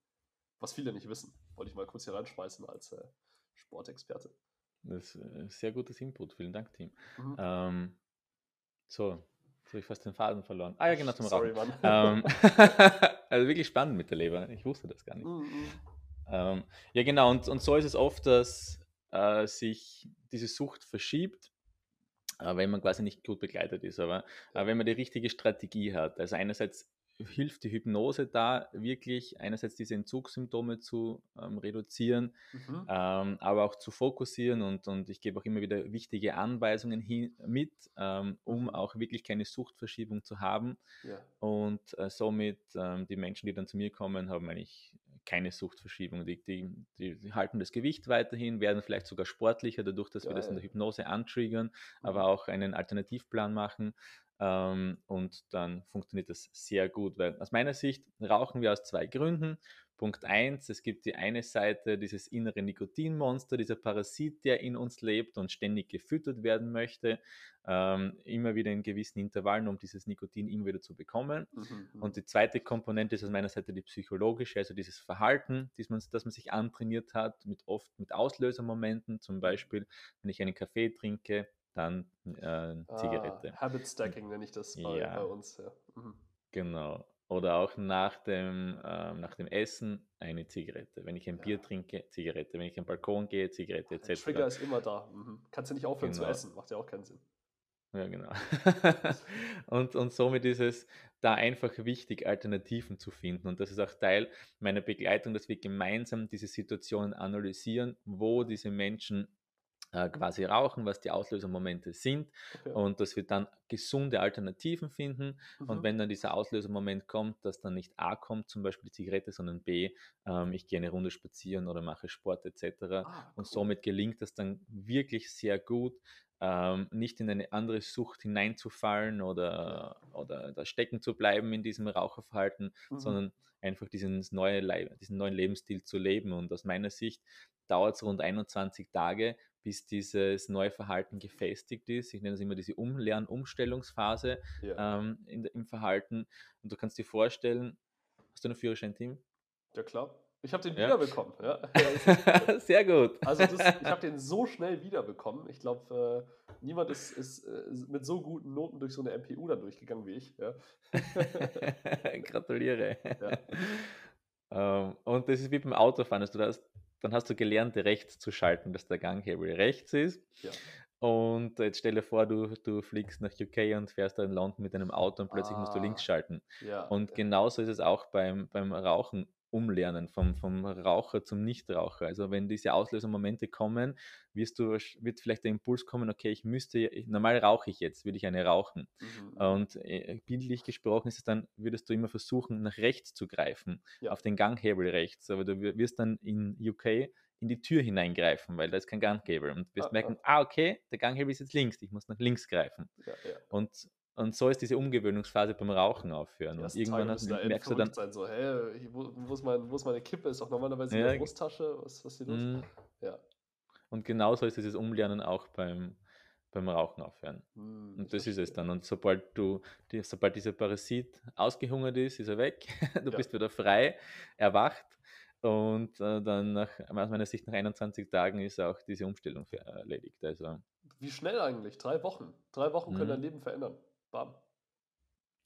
was viele nicht wissen, wollte ich mal kurz hier reinschmeißen als äh, Sportexperte. Das ist äh, sehr gutes Input. Vielen Dank, Team. Mhm. Ähm, so, jetzt habe ich fast den Faden verloren. Ah ja, genau, zum Sorry, Rauchen. Mann. Ähm, also wirklich spannend mit der Leber. Ich wusste das gar nicht. Mhm. mhm. Ähm, ja, genau. Und, und so ist es oft, dass äh, sich diese Sucht verschiebt, äh, wenn man quasi nicht gut begleitet ist. Aber äh, wenn man die richtige Strategie hat, also einerseits hilft die Hypnose da wirklich einerseits diese Entzugssymptome zu ähm, reduzieren, mhm. ähm, aber auch zu fokussieren und, und ich gebe auch immer wieder wichtige Anweisungen hin, mit, ähm, um mhm. auch wirklich keine Suchtverschiebung zu haben. Ja. Und äh, somit ähm, die Menschen, die dann zu mir kommen, haben eigentlich keine Suchtverschiebung. Die, die, die, halten das Gewicht weiterhin, werden vielleicht sogar sportlicher, dadurch, dass Geil. wir das in der Hypnose antriggern, mhm. aber auch einen Alternativplan machen. Ähm, und dann funktioniert das sehr gut, weil aus meiner Sicht rauchen wir aus zwei Gründen. Punkt eins: es gibt die eine Seite, dieses innere Nikotinmonster, dieser Parasit, der in uns lebt und ständig gefüttert werden möchte, ähm, immer wieder in gewissen Intervallen, um dieses Nikotin immer wieder zu bekommen. Mhm, mhm. und die zweite Komponente ist aus meiner Seite die psychologische, also dieses Verhalten, das man, das man sich antrainiert hat, mit oft mit Auslösermomenten, zum Beispiel, wenn ich einen Kaffee trinke, dann äh, Zigarette. Ah, Habit Stacking nenne ich das bei, ja. bei uns. Ja. Mhm. Genau. Oder auch nach dem, äh, nach dem Essen eine Zigarette. Wenn ich ein ja. Bier trinke, Zigarette. Wenn ich am Balkon gehe, Zigarette etc. Der Trigger ist immer da. Mhm. Kannst du nicht aufhören genau. zu essen, macht ja auch keinen Sinn. Ja, genau. und, und somit ist es da einfach wichtig, Alternativen zu finden. Und das ist auch Teil meiner Begleitung, dass wir gemeinsam diese Situationen analysieren, wo diese Menschen äh, quasi rauchen, was die Auslösermomente sind okay. und dass wir dann gesunde Alternativen finden. Mhm. Und wenn dann dieser Auslösermoment kommt, dass dann nicht A kommt, zum Beispiel die Zigarette, sondern B, ähm, ich gehe eine Runde spazieren oder mache Sport etc. Ah, cool. Und somit gelingt das dann wirklich sehr gut, ähm, nicht in eine andere Sucht hineinzufallen oder, oder da stecken zu bleiben in diesem Raucherverhalten, mhm. sondern einfach diesen, neue, diesen neuen Lebensstil zu leben. Und aus meiner Sicht dauert es rund 21 Tage, bis dieses neue Verhalten gefestigt ist. Ich nenne das immer diese Umlern-Umstellungsphase ja. ähm, im Verhalten. Und du kannst dir vorstellen, hast du ein Führerschein-Team? Ja, klar. Ich habe den ja. wiederbekommen. Ja. Sehr gut. Also das, ich habe den so schnell wiederbekommen. Ich glaube, äh, niemand ist, ist äh, mit so guten Noten durch so eine MPU dann durchgegangen wie ich. Ja. Gratuliere. Ähm, und das ist wie beim Autofahren. Also du hast dann hast du gelernt, rechts zu schalten, dass der Ganghebel rechts ist. Ja. Und jetzt stelle vor, du, du fliegst nach UK und fährst da in London mit einem Auto und plötzlich ah, musst du links ah, schalten. Ja, und genauso ist es auch beim, beim Rauchen umlernen, vom, vom Raucher zum Nichtraucher. Also wenn diese Auslösermomente kommen, wirst du, wird vielleicht der Impuls kommen, okay, ich müsste, normal rauche ich jetzt, würde ich eine rauchen. Mhm. Und äh, bildlich gesprochen ist es dann, würdest du immer versuchen, nach rechts zu greifen, ja. auf den Ganghebel rechts. Aber du wirst dann in UK in die Tür hineingreifen, weil da ist kein Ganghebel. Und wirst ah, merken, ah. ah, okay, der Ganghebel ist jetzt links, ich muss nach links greifen. Ja, ja. Und und so ist diese Umgewöhnungsphase beim Rauchen aufhören. Und irgendwann hast, da merkst du dann. Sein, so, hä, wo, wo, ist mein, wo ist meine Kippe? Ist doch normalerweise ja, in der Brusttasche. Was, was ist hier los? Mm. Ja. Und genauso ist dieses Umlernen auch beim, beim Rauchen aufhören. Mm, und das ist es dann. Und sobald du, die, sobald dieser Parasit ausgehungert ist, ist er weg. du ja. bist wieder frei, erwacht. Und äh, dann nach, aus meiner Sicht nach 21 Tagen ist auch diese Umstellung erledigt. Also, Wie schnell eigentlich? Drei Wochen. Drei Wochen können mm. dein Leben verändern. Bam.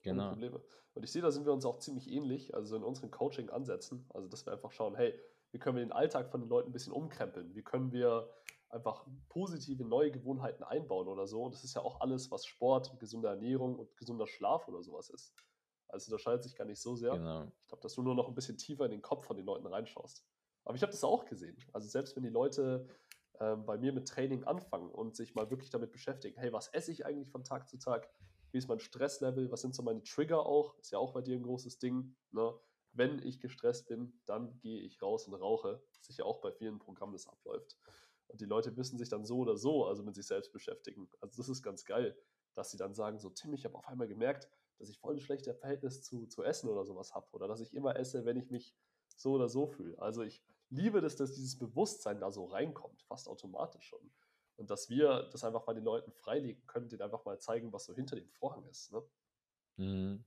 Genau. Probleme. Und ich sehe, da sind wir uns auch ziemlich ähnlich, also in unseren Coaching-Ansätzen. Also, dass wir einfach schauen, hey, wie können wir den Alltag von den Leuten ein bisschen umkrempeln? Wie können wir einfach positive neue Gewohnheiten einbauen oder so? Und das ist ja auch alles, was Sport und gesunde Ernährung und gesunder Schlaf oder sowas ist. Also, das scheint sich gar nicht so sehr. Genau. Ich glaube, dass du nur noch ein bisschen tiefer in den Kopf von den Leuten reinschaust. Aber ich habe das auch gesehen. Also, selbst wenn die Leute ähm, bei mir mit Training anfangen und sich mal wirklich damit beschäftigen, hey, was esse ich eigentlich von Tag zu Tag? Wie ist mein Stresslevel? Was sind so meine Trigger auch? Ist ja auch bei dir ein großes Ding. Ne? Wenn ich gestresst bin, dann gehe ich raus und rauche. Ja auch bei vielen Programmen das abläuft. Und die Leute müssen sich dann so oder so, also mit sich selbst beschäftigen. Also das ist ganz geil, dass sie dann sagen, so Tim, ich habe auf einmal gemerkt, dass ich voll ein schlechtes Verhältnis zu, zu Essen oder sowas habe. Oder dass ich immer esse, wenn ich mich so oder so fühle. Also ich liebe das, dass dieses Bewusstsein da so reinkommt, fast automatisch schon. Und dass wir das einfach bei den Leuten freilegen können, denen einfach mal zeigen, was so hinter dem Vorhang ist. Ne? Mhm.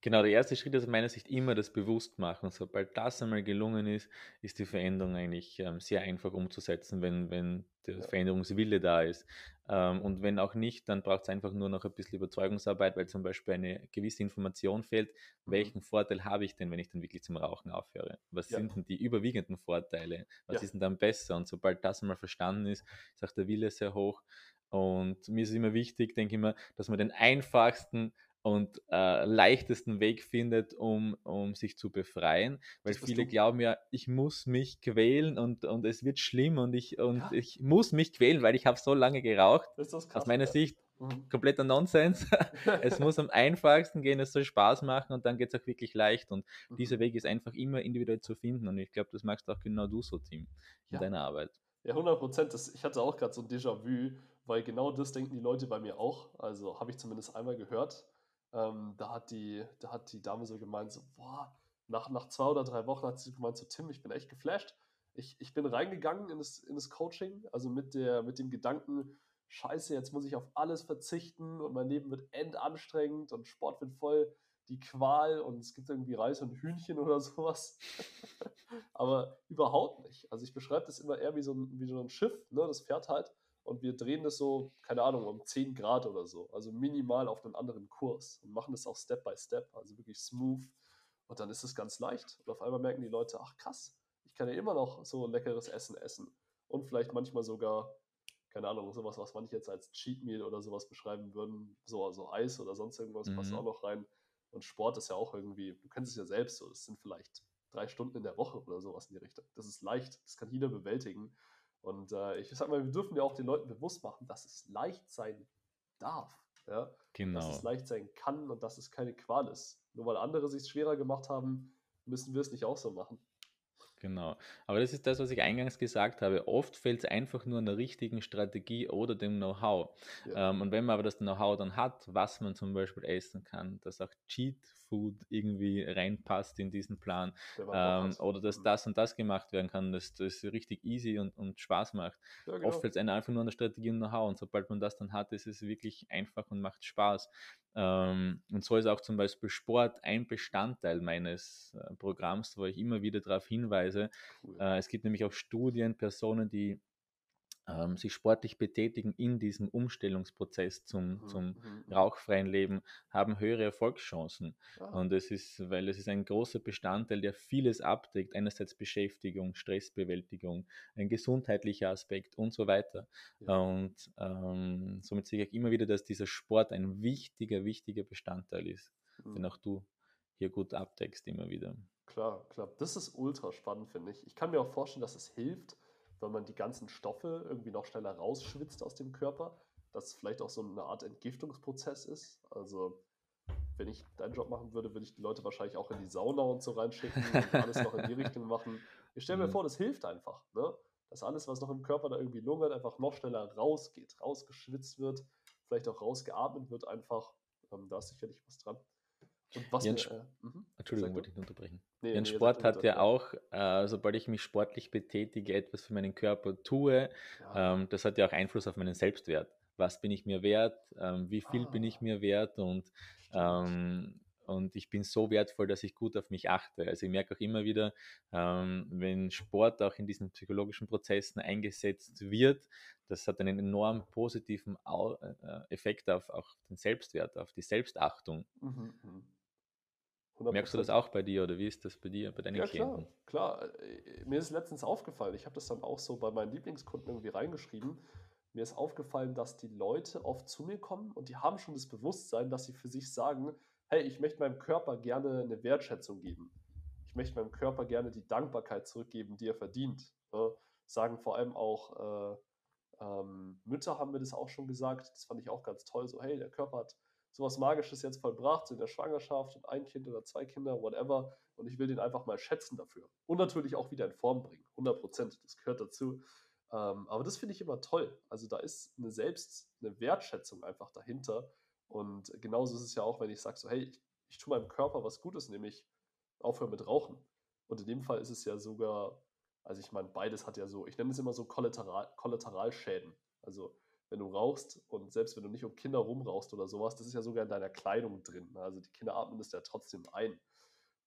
Genau, der erste Schritt ist aus meiner Sicht immer das Bewusstmachen. Sobald das einmal gelungen ist, ist die Veränderung eigentlich ähm, sehr einfach umzusetzen, wenn, wenn der ja. Veränderungswille da ist. Ähm, und wenn auch nicht, dann braucht es einfach nur noch ein bisschen Überzeugungsarbeit, weil zum Beispiel eine gewisse Information fehlt. Mhm. Welchen Vorteil habe ich denn, wenn ich dann wirklich zum Rauchen aufhöre? Was ja. sind denn die überwiegenden Vorteile? Was ja. ist denn dann besser? Und sobald das einmal verstanden ist, ist auch der Wille sehr hoch. Und mir ist es immer wichtig, denke ich immer, dass man den einfachsten und äh, leichtesten Weg findet, um, um sich zu befreien. Weil das, viele glauben ja, ich muss mich quälen und, und es wird schlimm und ich, und ja. ich muss mich quälen, weil ich habe so lange geraucht. Krass, Aus meiner ja. Sicht mhm. kompletter Nonsens. es muss am einfachsten gehen, es soll Spaß machen und dann geht es auch wirklich leicht. Und mhm. dieser Weg ist einfach immer individuell zu finden. Und ich glaube, das magst auch genau du so, Team, in ja. deiner Arbeit. Ja, 100 Prozent. Ich hatte auch gerade so ein Déjà-vu, weil genau das denken die Leute bei mir auch. Also habe ich zumindest einmal gehört. Ähm, da, hat die, da hat die Dame so gemeint, so, boah, nach, nach zwei oder drei Wochen hat sie gemeint, so Tim, ich bin echt geflasht. Ich, ich bin reingegangen in das, in das Coaching, also mit, der, mit dem Gedanken, scheiße, jetzt muss ich auf alles verzichten und mein Leben wird endanstrengend und Sport wird voll die Qual und es gibt irgendwie Reis und Hühnchen oder sowas. Aber überhaupt nicht. Also ich beschreibe das immer eher wie so ein, wie so ein Schiff, ne? das fährt halt und wir drehen das so, keine Ahnung, um 10 Grad oder so, also minimal auf einen anderen Kurs und machen das auch Step by Step, also wirklich smooth und dann ist es ganz leicht und auf einmal merken die Leute, ach krass, ich kann ja immer noch so leckeres Essen essen und vielleicht manchmal sogar, keine Ahnung, sowas, was manche jetzt als Cheat Meal oder sowas beschreiben würden, so also Eis oder sonst irgendwas mhm. passt auch noch rein und Sport ist ja auch irgendwie, du kennst es ja selbst so, es sind vielleicht drei Stunden in der Woche oder sowas in die Richtung. Das ist leicht, das kann jeder bewältigen. Und äh, ich sag mal, wir dürfen ja auch den Leuten bewusst machen, dass es leicht sein darf. Ja? Genau. Dass es leicht sein kann und dass es keine Qual ist. Nur weil andere es sich schwerer gemacht haben, müssen wir es nicht auch so machen. Genau. Aber das ist das, was ich eingangs gesagt habe. Oft fällt es einfach nur an der richtigen Strategie oder dem Know-how. Ja. Ähm, und wenn man aber das Know-how dann hat, was man zum Beispiel essen kann, dass auch Cheat Food irgendwie reinpasst in diesen Plan ähm, oder dass mhm. das und das gemacht werden kann, dass das richtig easy und, und Spaß macht. Ja, genau. Oft fällt es einfach nur an der Strategie und Know-how und sobald man das dann hat, ist es wirklich einfach und macht Spaß. Ähm, und so ist auch zum Beispiel Sport ein Bestandteil meines äh, Programms, wo ich immer wieder darauf hinweise. Äh, es gibt nämlich auch Studien, Personen, die ähm, sich sportlich betätigen in diesem Umstellungsprozess zum, mhm. zum mhm, rauchfreien Leben, haben höhere Erfolgschancen. Ah. Und es ist, weil es ist ein großer Bestandteil, der vieles abdeckt, einerseits Beschäftigung, Stressbewältigung, ein gesundheitlicher Aspekt und so weiter. Ja. Und ähm, somit sehe ich immer wieder, dass dieser Sport ein wichtiger, wichtiger Bestandteil ist, mhm. den auch du hier gut abdeckst immer wieder. Klar, klar. Das ist ultra spannend, finde ich. Ich kann mir auch vorstellen, dass es hilft, wenn man die ganzen Stoffe irgendwie noch schneller rausschwitzt aus dem Körper, dass es vielleicht auch so eine Art Entgiftungsprozess ist. Also wenn ich deinen Job machen würde, würde ich die Leute wahrscheinlich auch in die Sauna und so reinschicken und alles noch in die Richtung machen. Ich stelle mir mhm. vor, das hilft einfach, ne? dass alles, was noch im Körper da irgendwie lungert, einfach noch schneller rausgeht, rausgeschwitzt wird, vielleicht auch rausgeatmet wird einfach. Ähm, da ist sicherlich was dran. Und was Jens, wir, äh, mhm. Entschuldigung, wollte ich unterbrechen. Nee, Jens nee, Sport hat ja auch, äh, sobald ich mich sportlich betätige, etwas für meinen Körper tue, ja. ähm, das hat ja auch Einfluss auf meinen Selbstwert. Was bin ich mir wert? Ähm, wie viel ah. bin ich mir wert? Und, ähm, und ich bin so wertvoll, dass ich gut auf mich achte. Also ich merke auch immer wieder, ähm, wenn Sport auch in diesen psychologischen Prozessen eingesetzt wird, das hat einen enorm positiven äh, Effekt auf auch den Selbstwert, auf die Selbstachtung. Mhm, mhm. Merkst du das auch bei dir oder wie ist das bei dir, bei deinen ja, Klienten? Klar, klar. Äh, mir ist letztens aufgefallen, ich habe das dann auch so bei meinen Lieblingskunden irgendwie reingeschrieben. Mir ist aufgefallen, dass die Leute oft zu mir kommen und die haben schon das Bewusstsein, dass sie für sich sagen, hey, ich möchte meinem Körper gerne eine Wertschätzung geben. Ich möchte meinem Körper gerne die Dankbarkeit zurückgeben, die er verdient. Ne? Sagen vor allem auch äh, ähm, Mütter haben mir das auch schon gesagt. Das fand ich auch ganz toll. So, hey, der Körper hat sowas Magisches jetzt vollbracht, so in der Schwangerschaft und ein Kind oder zwei Kinder, whatever. Und ich will den einfach mal schätzen dafür. Und natürlich auch wieder in Form bringen. 100 Prozent, das gehört dazu. Ähm, aber das finde ich immer toll. Also da ist eine Selbst, eine Wertschätzung einfach dahinter. Und genauso ist es ja auch, wenn ich sage so, hey, ich, ich tue meinem Körper was Gutes, nämlich aufhören mit Rauchen. Und in dem Fall ist es ja sogar, also ich meine, beides hat ja so, ich nenne es immer so Kollateral, Kollateralschäden. Also wenn du rauchst und selbst wenn du nicht um Kinder rumrauchst oder sowas, das ist ja sogar in deiner Kleidung drin. Ne? Also die Kinder atmen das ja trotzdem ein.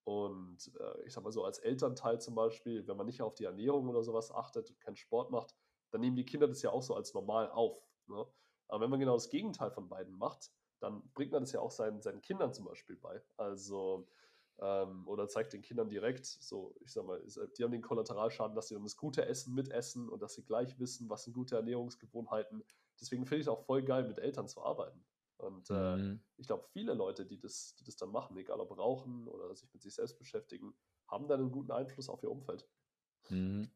Und äh, ich sag mal so, als Elternteil zum Beispiel, wenn man nicht auf die Ernährung oder sowas achtet und keinen Sport macht, dann nehmen die Kinder das ja auch so als normal auf. Ne? Aber wenn man genau das Gegenteil von beiden macht, dann bringt man das ja auch seinen, seinen Kindern zum Beispiel bei. Also, ähm, oder zeigt den Kindern direkt, so, ich sag mal, die haben den Kollateralschaden, dass sie dann das gute Essen mitessen und dass sie gleich wissen, was sind gute Ernährungsgewohnheiten. Deswegen finde ich es auch voll geil, mit Eltern zu arbeiten. Und äh, mhm. ich glaube, viele Leute, die das, die das dann machen, egal ob rauchen oder sich mit sich selbst beschäftigen, haben dann einen guten Einfluss auf ihr Umfeld. Mhm.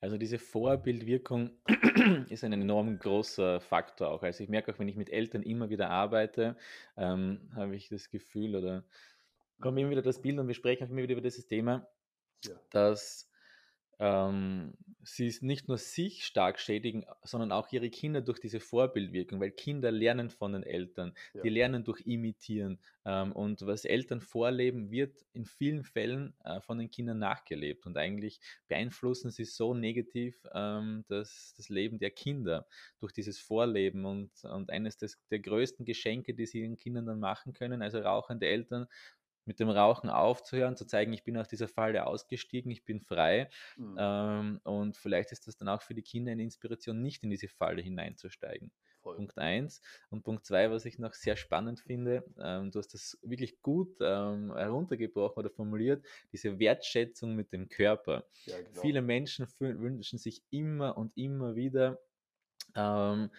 Also diese Vorbildwirkung ist ein enorm großer Faktor auch. Also ich merke auch, wenn ich mit Eltern immer wieder arbeite, ähm, habe ich das Gefühl oder kommt immer wieder das Bild und wir sprechen auch immer wieder über dieses Thema, ja. dass ähm, sie nicht nur sich stark schädigen, sondern auch ihre Kinder durch diese Vorbildwirkung, weil Kinder lernen von den Eltern, ja. die lernen durch Imitieren ähm, und was Eltern vorleben, wird in vielen Fällen äh, von den Kindern nachgelebt und eigentlich beeinflussen sie so negativ ähm, das, das Leben der Kinder durch dieses Vorleben und, und eines des, der größten Geschenke, die sie ihren Kindern dann machen können, also rauchende Eltern, mit dem Rauchen aufzuhören, zu zeigen, ich bin aus dieser Falle ausgestiegen, ich bin frei. Mhm. Ähm, und vielleicht ist das dann auch für die Kinder eine Inspiration, nicht in diese Falle hineinzusteigen. Voll. Punkt eins. Und Punkt zwei, was ich noch sehr spannend finde, ähm, du hast das wirklich gut ähm, heruntergebrochen oder formuliert, diese Wertschätzung mit dem Körper. Ja, genau. Viele Menschen wünschen sich immer und immer wieder, ähm, äh,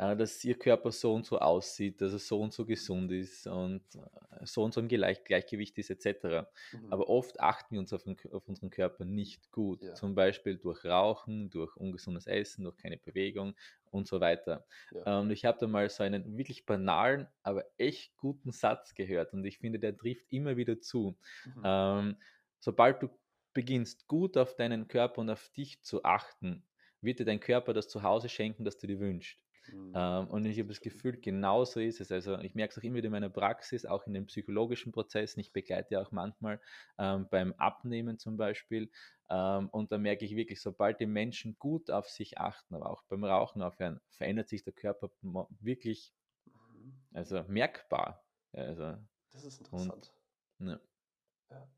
dass ihr Körper so und so aussieht, dass er so und so gesund ist und äh, so und so im Gleich Gleichgewicht ist etc. Mhm. Aber oft achten wir uns auf, den, auf unseren Körper nicht gut. Ja. Zum Beispiel durch Rauchen, durch ungesundes Essen, durch keine Bewegung und so weiter. Ja. Und ich habe da mal so einen wirklich banalen, aber echt guten Satz gehört und ich finde, der trifft immer wieder zu. Mhm. Ähm, sobald du beginnst, gut auf deinen Körper und auf dich zu achten, wird dir dein Körper das Zuhause schenken, das du dir wünschst. Mhm. Ähm, und ich habe das Gefühl, genauso ist es. Also ich merke es auch immer wieder in meiner Praxis, auch in den psychologischen Prozessen. Ich begleite ja auch manchmal ähm, beim Abnehmen zum Beispiel. Ähm, und da merke ich wirklich, sobald die Menschen gut auf sich achten, aber auch beim Rauchen aufhören, verändert sich der Körper wirklich mhm. also merkbar. Also, das ist interessant. Und, ne. ja.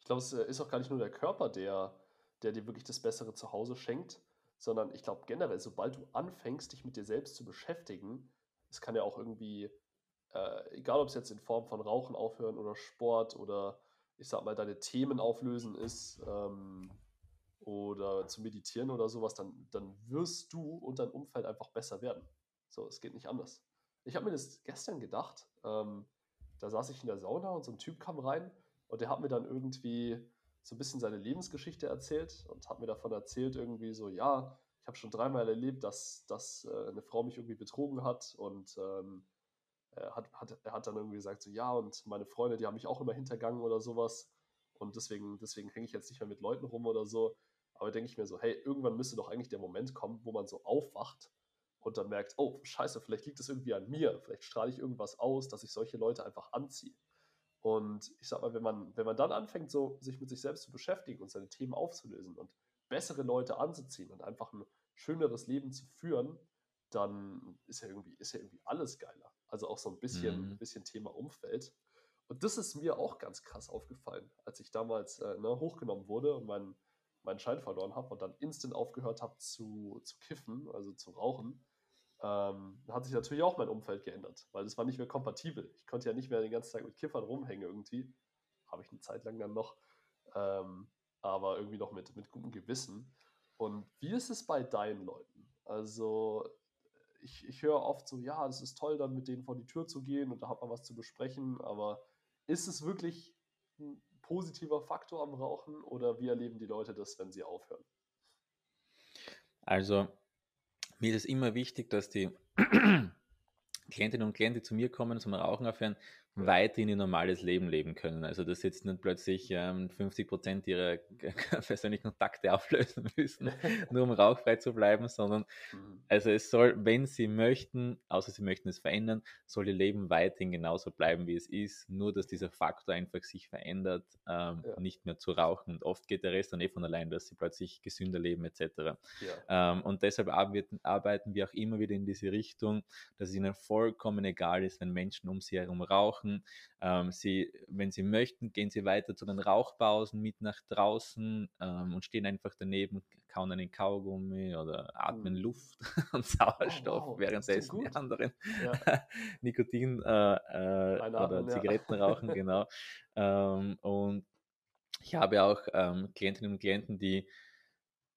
Ich glaube, es äh, ist auch gar nicht nur der Körper, der, der dir wirklich das bessere Zuhause schenkt, sondern ich glaube generell, sobald du anfängst, dich mit dir selbst zu beschäftigen, es kann ja auch irgendwie, äh, egal ob es jetzt in Form von Rauchen aufhören oder Sport oder ich sag mal deine Themen auflösen ist ähm, oder zu meditieren oder sowas, dann, dann wirst du und dein Umfeld einfach besser werden. So, es geht nicht anders. Ich habe mir das gestern gedacht, ähm, da saß ich in der Sauna und so ein Typ kam rein und der hat mir dann irgendwie so ein bisschen seine Lebensgeschichte erzählt und hat mir davon erzählt, irgendwie so, ja, ich habe schon dreimal erlebt, dass, dass äh, eine Frau mich irgendwie betrogen hat und ähm, er, hat, hat, er hat dann irgendwie gesagt, so, ja, und meine Freunde, die haben mich auch immer hintergangen oder sowas und deswegen, deswegen hänge ich jetzt nicht mehr mit Leuten rum oder so. Aber denke ich mir so, hey, irgendwann müsste doch eigentlich der Moment kommen, wo man so aufwacht und dann merkt, oh, scheiße, vielleicht liegt es irgendwie an mir, vielleicht strahle ich irgendwas aus, dass ich solche Leute einfach anziehe. Und ich sag mal, wenn man, wenn man dann anfängt, so sich mit sich selbst zu beschäftigen und seine Themen aufzulösen und bessere Leute anzuziehen und einfach ein schöneres Leben zu führen, dann ist ja irgendwie, ist ja irgendwie alles geiler. Also auch so ein bisschen, mhm. bisschen Thema Umfeld. Und das ist mir auch ganz krass aufgefallen, als ich damals äh, ne, hochgenommen wurde und meinen, meinen Schein verloren habe und dann instant aufgehört habe zu, zu kiffen, also zu rauchen. Ähm, hat sich natürlich auch mein Umfeld geändert, weil das war nicht mehr kompatibel. Ich konnte ja nicht mehr den ganzen Tag mit Kiffern rumhängen irgendwie. Habe ich eine Zeit lang dann noch. Ähm, aber irgendwie noch mit, mit gutem Gewissen. Und wie ist es bei deinen Leuten? Also, ich, ich höre oft so, ja, es ist toll, dann mit denen vor die Tür zu gehen und da hat man was zu besprechen, aber ist es wirklich ein positiver Faktor am Rauchen oder wie erleben die Leute das, wenn sie aufhören? Also, mir ist es immer wichtig, dass die Klientinnen und Klienten, die zu mir kommen zum Rauchen aufhören, weiterhin ihr normales Leben leben können. Also dass jetzt nicht plötzlich ähm, 50 Prozent ihrer persönlichen Kontakte auflösen müssen, nur um rauchfrei zu bleiben, sondern mhm. also es soll, wenn sie möchten, außer sie möchten es verändern, soll ihr Leben weiterhin genauso bleiben, wie es ist, nur dass dieser Faktor einfach sich verändert, ähm, ja. nicht mehr zu rauchen. Und oft geht der Rest dann eh von allein, dass sie plötzlich gesünder leben etc. Ja. Ähm, und deshalb arbeiten, arbeiten wir auch immer wieder in diese Richtung, dass es ihnen vollkommen egal ist, wenn Menschen um sie herum rauchen, machen. Ähm, sie, wenn sie möchten, gehen sie weiter zu den Rauchpausen mit nach draußen ähm, und stehen einfach daneben, kauen einen Kaugummi oder atmen mhm. Luft und Sauerstoff, oh, wow. währenddessen die anderen ja. Nikotin äh, äh, oder Zigaretten ja. rauchen, genau. ähm, und ich habe auch ähm, Klientinnen und Klienten, die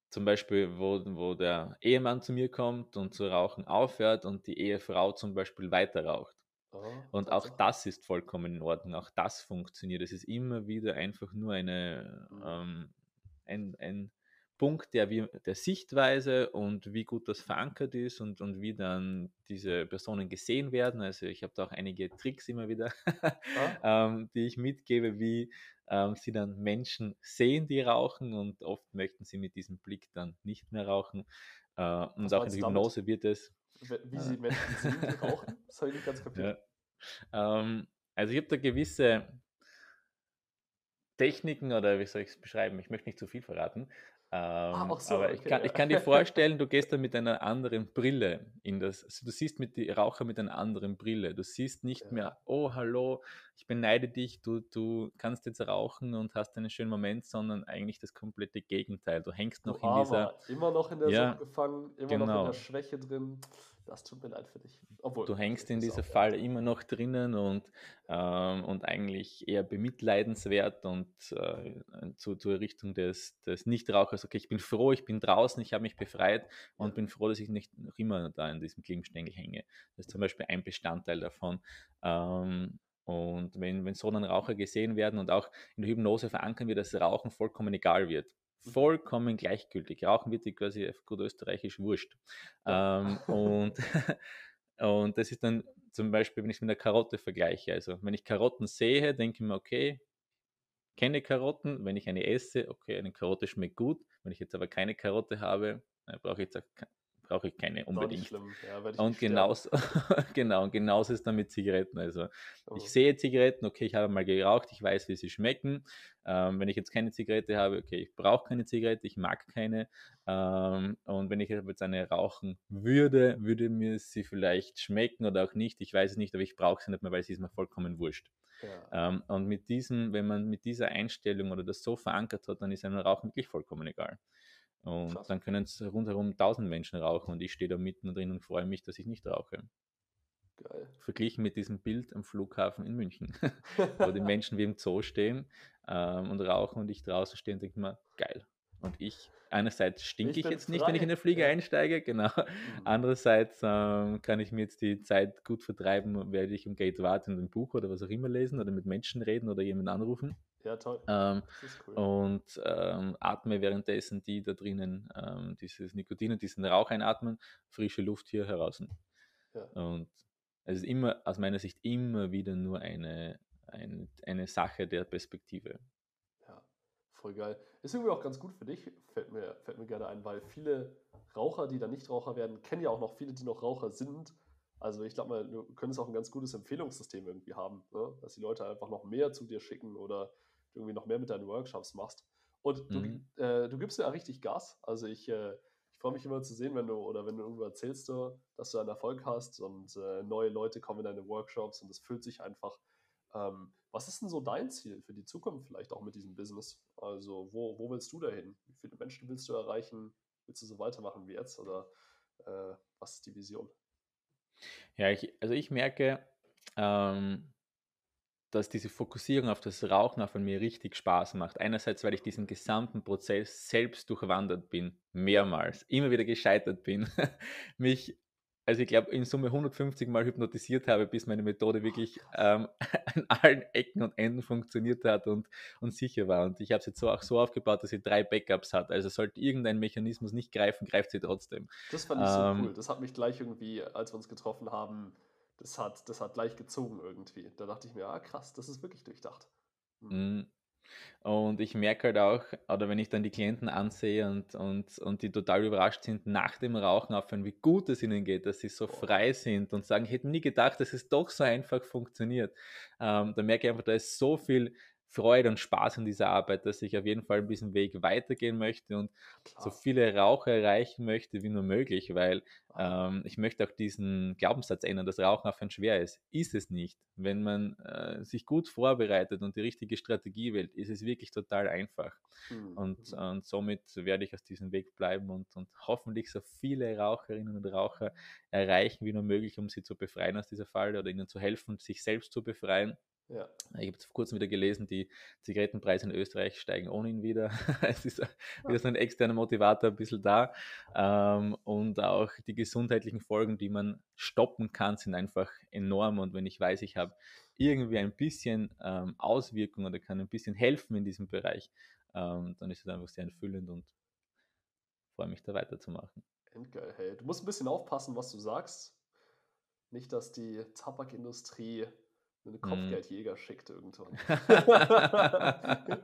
zum Beispiel, wo, wo der Ehemann zu mir kommt und zu rauchen aufhört und die Ehefrau zum Beispiel weiter raucht. Oh, und auch das ist vollkommen in Ordnung, auch das funktioniert. Es ist immer wieder einfach nur eine, mhm. ähm, ein, ein Punkt der, der Sichtweise und wie gut das verankert ist und, und wie dann diese Personen gesehen werden. Also ich habe da auch einige Tricks immer wieder, ah. ähm, die ich mitgebe, wie ähm, sie dann Menschen sehen, die rauchen und oft möchten sie mit diesem Blick dann nicht mehr rauchen. Äh, und auch in der Hypnose wird es wie sie Menschen die rauchen? Das habe ich nicht ganz kapiert. Ja. Ähm, also ich habe da gewisse Techniken oder wie soll ich es beschreiben? Ich möchte nicht zu viel verraten. Ah, ähm, so, aber ich, kann, ja. ich kann dir vorstellen, du gehst da mit einer anderen Brille in das. Also du siehst mit die Raucher mit einer anderen Brille. Du siehst nicht ja. mehr, oh hallo, ich beneide dich, du, du kannst jetzt rauchen und hast einen schönen Moment, sondern eigentlich das komplette Gegenteil. Du hängst noch du in dieser. Immer noch in der ja, Sucht gefangen, immer genau. noch in genau. der Schwäche drin. Das tut mir leid für dich. Obwohl, du hängst in dieser Falle immer noch drinnen und, ähm, und eigentlich eher bemitleidenswert und äh, zu, zur Richtung des, des Nichtrauchers. Okay, ich bin froh, ich bin draußen, ich habe mich befreit und bin froh, dass ich nicht noch immer da in diesem Glimmstängel hänge. Das ist zum Beispiel ein Bestandteil davon. Ähm, und wenn, wenn so dann Raucher gesehen werden und auch in der Hypnose verankern wir, dass Rauchen vollkommen egal wird vollkommen gleichgültig. Rauchen wird die quasi auf gut österreichisch wurscht. Ja. Ähm, und, und das ist dann zum Beispiel, wenn ich es mit einer Karotte vergleiche. Also wenn ich Karotten sehe, denke ich mir, okay, kenne Karotten. Wenn ich eine esse, okay, eine Karotte schmeckt gut. Wenn ich jetzt aber keine Karotte habe, brauche ich jetzt brauche ich keine unbedingt. Ja, und genauso, genau, und genauso ist dann mit Zigaretten. Also oh. ich sehe Zigaretten, okay, ich habe mal geraucht, ich weiß, wie sie schmecken. Ähm, wenn ich jetzt keine Zigarette habe, okay, ich brauche keine Zigarette, ich mag keine. Ähm, und wenn ich jetzt eine rauchen würde, würde mir sie vielleicht schmecken oder auch nicht. Ich weiß es nicht, aber ich brauche sie nicht mehr, weil sie ist mir vollkommen wurscht. Ja. Ähm, und mit diesem, wenn man mit dieser Einstellung oder das so verankert hat, dann ist einem Rauchen wirklich vollkommen egal. Und Krass. dann können es rundherum tausend Menschen rauchen und ich stehe da mitten drin und freue mich, dass ich nicht rauche. Geil. Verglichen mit diesem Bild am Flughafen in München, wo die Menschen wie im Zoo stehen ähm, und rauchen und ich draußen stehe und denke mir, geil. Und ich, einerseits stinke ich, ich jetzt frei. nicht, wenn ich in den Flieger ja. einsteige, genau. Mhm. Andererseits ähm, kann ich mir jetzt die Zeit gut vertreiben, werde ich im Gate warten und ein Buch oder was auch immer lesen oder mit Menschen reden oder jemanden anrufen. Ja, toll. Ähm, cool. Und ähm, atme währenddessen die da drinnen ähm, dieses Nikotin und diesen Rauch einatmen, frische Luft hier heraus. Ja. Und es ist immer, aus meiner Sicht, immer wieder nur eine, eine, eine Sache der Perspektive. Ja, voll geil. Ist irgendwie auch ganz gut für dich, fällt mir, fällt mir gerne ein, weil viele Raucher, die dann nicht Raucher werden, kennen ja auch noch viele, die noch Raucher sind. Also ich glaube mal, du könntest auch ein ganz gutes Empfehlungssystem irgendwie haben, ne? dass die Leute einfach noch mehr zu dir schicken oder du irgendwie noch mehr mit deinen Workshops machst. Und du, mhm. äh, du gibst ja richtig Gas. Also ich, äh, ich freue mich immer zu sehen, wenn du oder wenn du irgendwo erzählst, du, dass du einen Erfolg hast und äh, neue Leute kommen in deine Workshops und es fühlt sich einfach Ähm, was ist denn so dein Ziel für die Zukunft vielleicht auch mit diesem Business? Also wo, wo willst du dahin? Wie viele Menschen willst du erreichen? Willst du so weitermachen wie jetzt oder äh, was ist die Vision? Ja, ich, also ich merke, ähm, dass diese Fokussierung auf das Rauchen auch von mir richtig Spaß macht. Einerseits, weil ich diesen gesamten Prozess selbst durchwandert bin, mehrmals, immer wieder gescheitert bin, mich, also ich glaube, in Summe 150 Mal hypnotisiert habe, bis meine Methode wirklich ähm, an allen Ecken und Enden funktioniert hat und, und sicher war. Und ich habe es jetzt so auch so aufgebaut, dass sie drei Backups hat. Also sollte irgendein Mechanismus nicht greifen, greift sie trotzdem. Das fand ich so ähm, cool. Das hat mich gleich irgendwie, als wir uns getroffen haben, das hat, das hat gleich gezogen irgendwie. Da dachte ich mir, ah krass, das ist wirklich durchdacht. Hm. Und ich merke halt auch, oder wenn ich dann die Klienten ansehe und, und, und die total überrascht sind nach dem Rauchen aufhören, wie gut es ihnen geht, dass sie so frei sind und sagen, ich hätte nie gedacht, dass es doch so einfach funktioniert. Ähm, da merke ich einfach, da ist so viel Freude und Spaß an dieser Arbeit, dass ich auf jeden Fall diesen Weg weitergehen möchte und Klar. so viele Raucher erreichen möchte wie nur möglich, weil ähm, ich möchte auch diesen Glaubenssatz ändern, dass Rauchen aufhören schwer ist. Ist es nicht. Wenn man äh, sich gut vorbereitet und die richtige Strategie wählt, ist es wirklich total einfach. Mhm. Und, und somit werde ich auf diesem Weg bleiben und, und hoffentlich so viele Raucherinnen und Raucher erreichen wie nur möglich, um sie zu befreien aus dieser Falle oder ihnen zu helfen, sich selbst zu befreien ja. Ich habe vor kurzem wieder gelesen, die Zigarettenpreise in Österreich steigen ohnehin wieder. es ist wieder so ein externer Motivator ein bisschen da. Ähm, und auch die gesundheitlichen Folgen, die man stoppen kann, sind einfach enorm. Und wenn ich weiß, ich habe irgendwie ein bisschen ähm, Auswirkung oder kann ein bisschen helfen in diesem Bereich, ähm, dann ist es einfach sehr erfüllend und freue mich da weiterzumachen. Endgeil, hey. Du musst ein bisschen aufpassen, was du sagst. Nicht, dass die Tabakindustrie eine mhm. Kopfgeldjäger schickt irgendwann.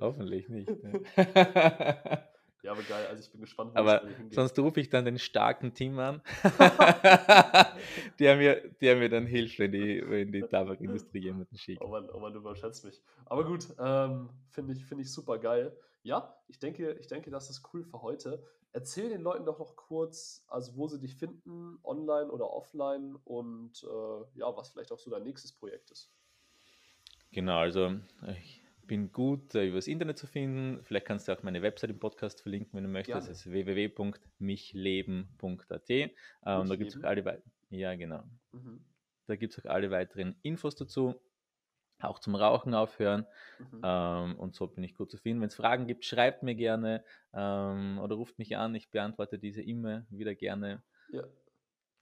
Hoffentlich nicht. Ne? Ja, aber geil, also ich bin gespannt, wo Aber sonst rufe ich dann den starken Team an, der, mir, der mir dann hilft, wenn die, wenn die Tabakindustrie jemanden schickt. Oh Mann, oh Mann, du überschätzt mich. Aber gut, ähm, finde ich, find ich super geil. Ja, ich denke, ich denke, das ist cool für heute. Erzähl den Leuten doch noch kurz, also wo sie dich finden, online oder offline und äh, ja, was vielleicht auch so dein nächstes Projekt ist. Genau, also ich bin gut äh, übers Internet zu finden. Vielleicht kannst du auch meine Website im Podcast verlinken, wenn du möchtest. Das ist www.michleben.at. Ähm, da gibt es auch alle ja, genau. Mhm. Da gibt es auch alle weiteren Infos dazu auch zum Rauchen aufhören. Mhm. Ähm, und so bin ich gut zu finden. Wenn es Fragen gibt, schreibt mir gerne ähm, oder ruft mich an. Ich beantworte diese immer wieder gerne. Ja.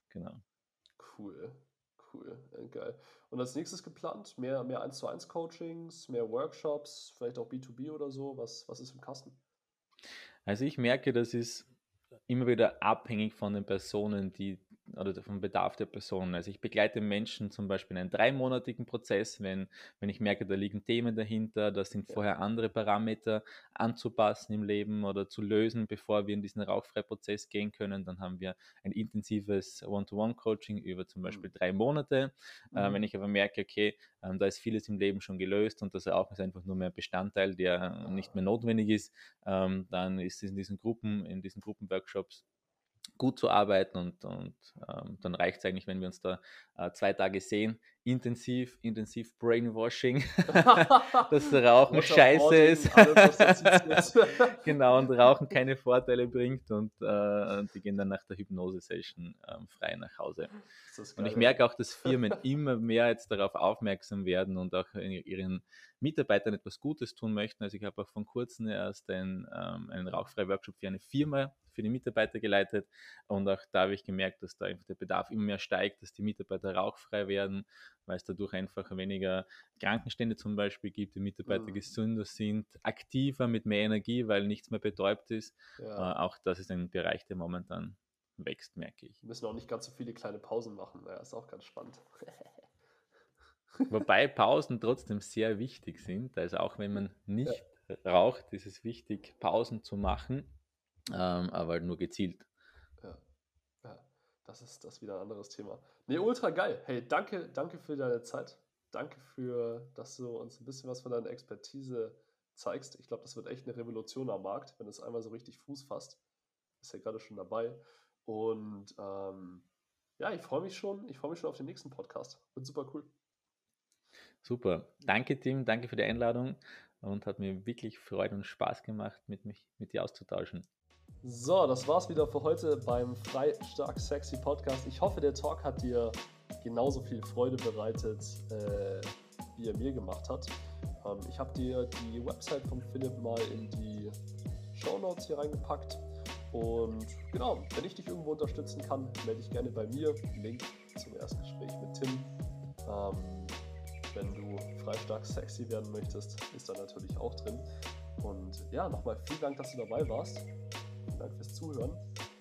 Genau. Cool. Cool. Ja, geil. Und als nächstes geplant? Mehr, mehr 1 zu 1 Coachings, mehr Workshops, vielleicht auch B2B oder so? Was, was ist im Kasten? Also ich merke, das ist immer wieder abhängig von den Personen, die oder vom Bedarf der Person. Also ich begleite Menschen zum Beispiel in einem dreimonatigen Prozess, wenn, wenn ich merke, da liegen Themen dahinter, da sind vorher andere Parameter anzupassen im Leben oder zu lösen, bevor wir in diesen Rauchfrei-Prozess gehen können. Dann haben wir ein intensives One-to-One-Coaching über zum Beispiel mhm. drei Monate. Mhm. Äh, wenn ich aber merke, okay, äh, da ist vieles im Leben schon gelöst und das Rauchen ist einfach nur mehr Bestandteil, der nicht mehr notwendig ist, ähm, dann ist es in diesen Gruppen, in diesen Gruppenworkshops gut zu arbeiten und, und ähm, dann reicht es eigentlich, wenn wir uns da äh, zwei Tage sehen, intensiv, intensiv Brainwashing, dass Rauchen scheiße ist. genau, und Rauchen keine Vorteile bringt und, äh, die gehen dann nach der Hypnose-Session ähm, frei nach Hause. und ich merke auch, dass Firmen immer mehr jetzt darauf aufmerksam werden und auch ihren Mitarbeitern etwas Gutes tun möchten. Also ich habe auch vor kurzem erst einen, ähm, einen Rauchfrei-Workshop für eine Firma für die Mitarbeiter geleitet und auch da habe ich gemerkt, dass da einfach der Bedarf immer mehr steigt, dass die Mitarbeiter rauchfrei werden, weil es dadurch einfach weniger Krankenstände zum Beispiel gibt, die Mitarbeiter mhm. gesünder sind, aktiver mit mehr Energie, weil nichts mehr betäubt ist. Ja. Äh, auch das ist ein Bereich, der momentan wächst, merke ich. Wir müssen auch nicht ganz so viele kleine Pausen machen, ja, ist auch ganz spannend. Wobei Pausen trotzdem sehr wichtig sind. Also auch wenn man nicht ja. raucht, ist es wichtig, Pausen zu machen, ähm, aber nur gezielt. Ja. ja, das ist das ist wieder ein anderes Thema. Nee, ultra geil. Hey, danke, danke für deine Zeit. Danke für, dass du uns ein bisschen was von deiner Expertise zeigst. Ich glaube, das wird echt eine Revolution am Markt, wenn es einmal so richtig Fuß fasst. Ist ja gerade schon dabei. Und ähm, ja, ich freue mich schon. Ich freue mich schon auf den nächsten Podcast. Wird super cool. Super. Danke, Tim. Danke für die Einladung und hat mir wirklich Freude und Spaß gemacht, mit, mich, mit dir auszutauschen. So, das war's wieder für heute beim Frei Stark Sexy Podcast. Ich hoffe, der Talk hat dir genauso viel Freude bereitet, äh, wie er mir gemacht hat. Ähm, ich habe dir die Website von Philipp mal in die Show Notes hier reingepackt. Und genau, wenn ich dich irgendwo unterstützen kann, melde dich gerne bei mir. Link zum Erstgespräch mit Tim. Ähm, wenn du frei stark sexy werden möchtest, ist da natürlich auch drin. Und ja, nochmal vielen Dank, dass du dabei warst. Vielen Dank fürs Zuhören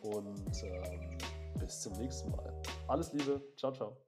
und ähm, bis zum nächsten Mal. Alles Liebe, ciao, ciao.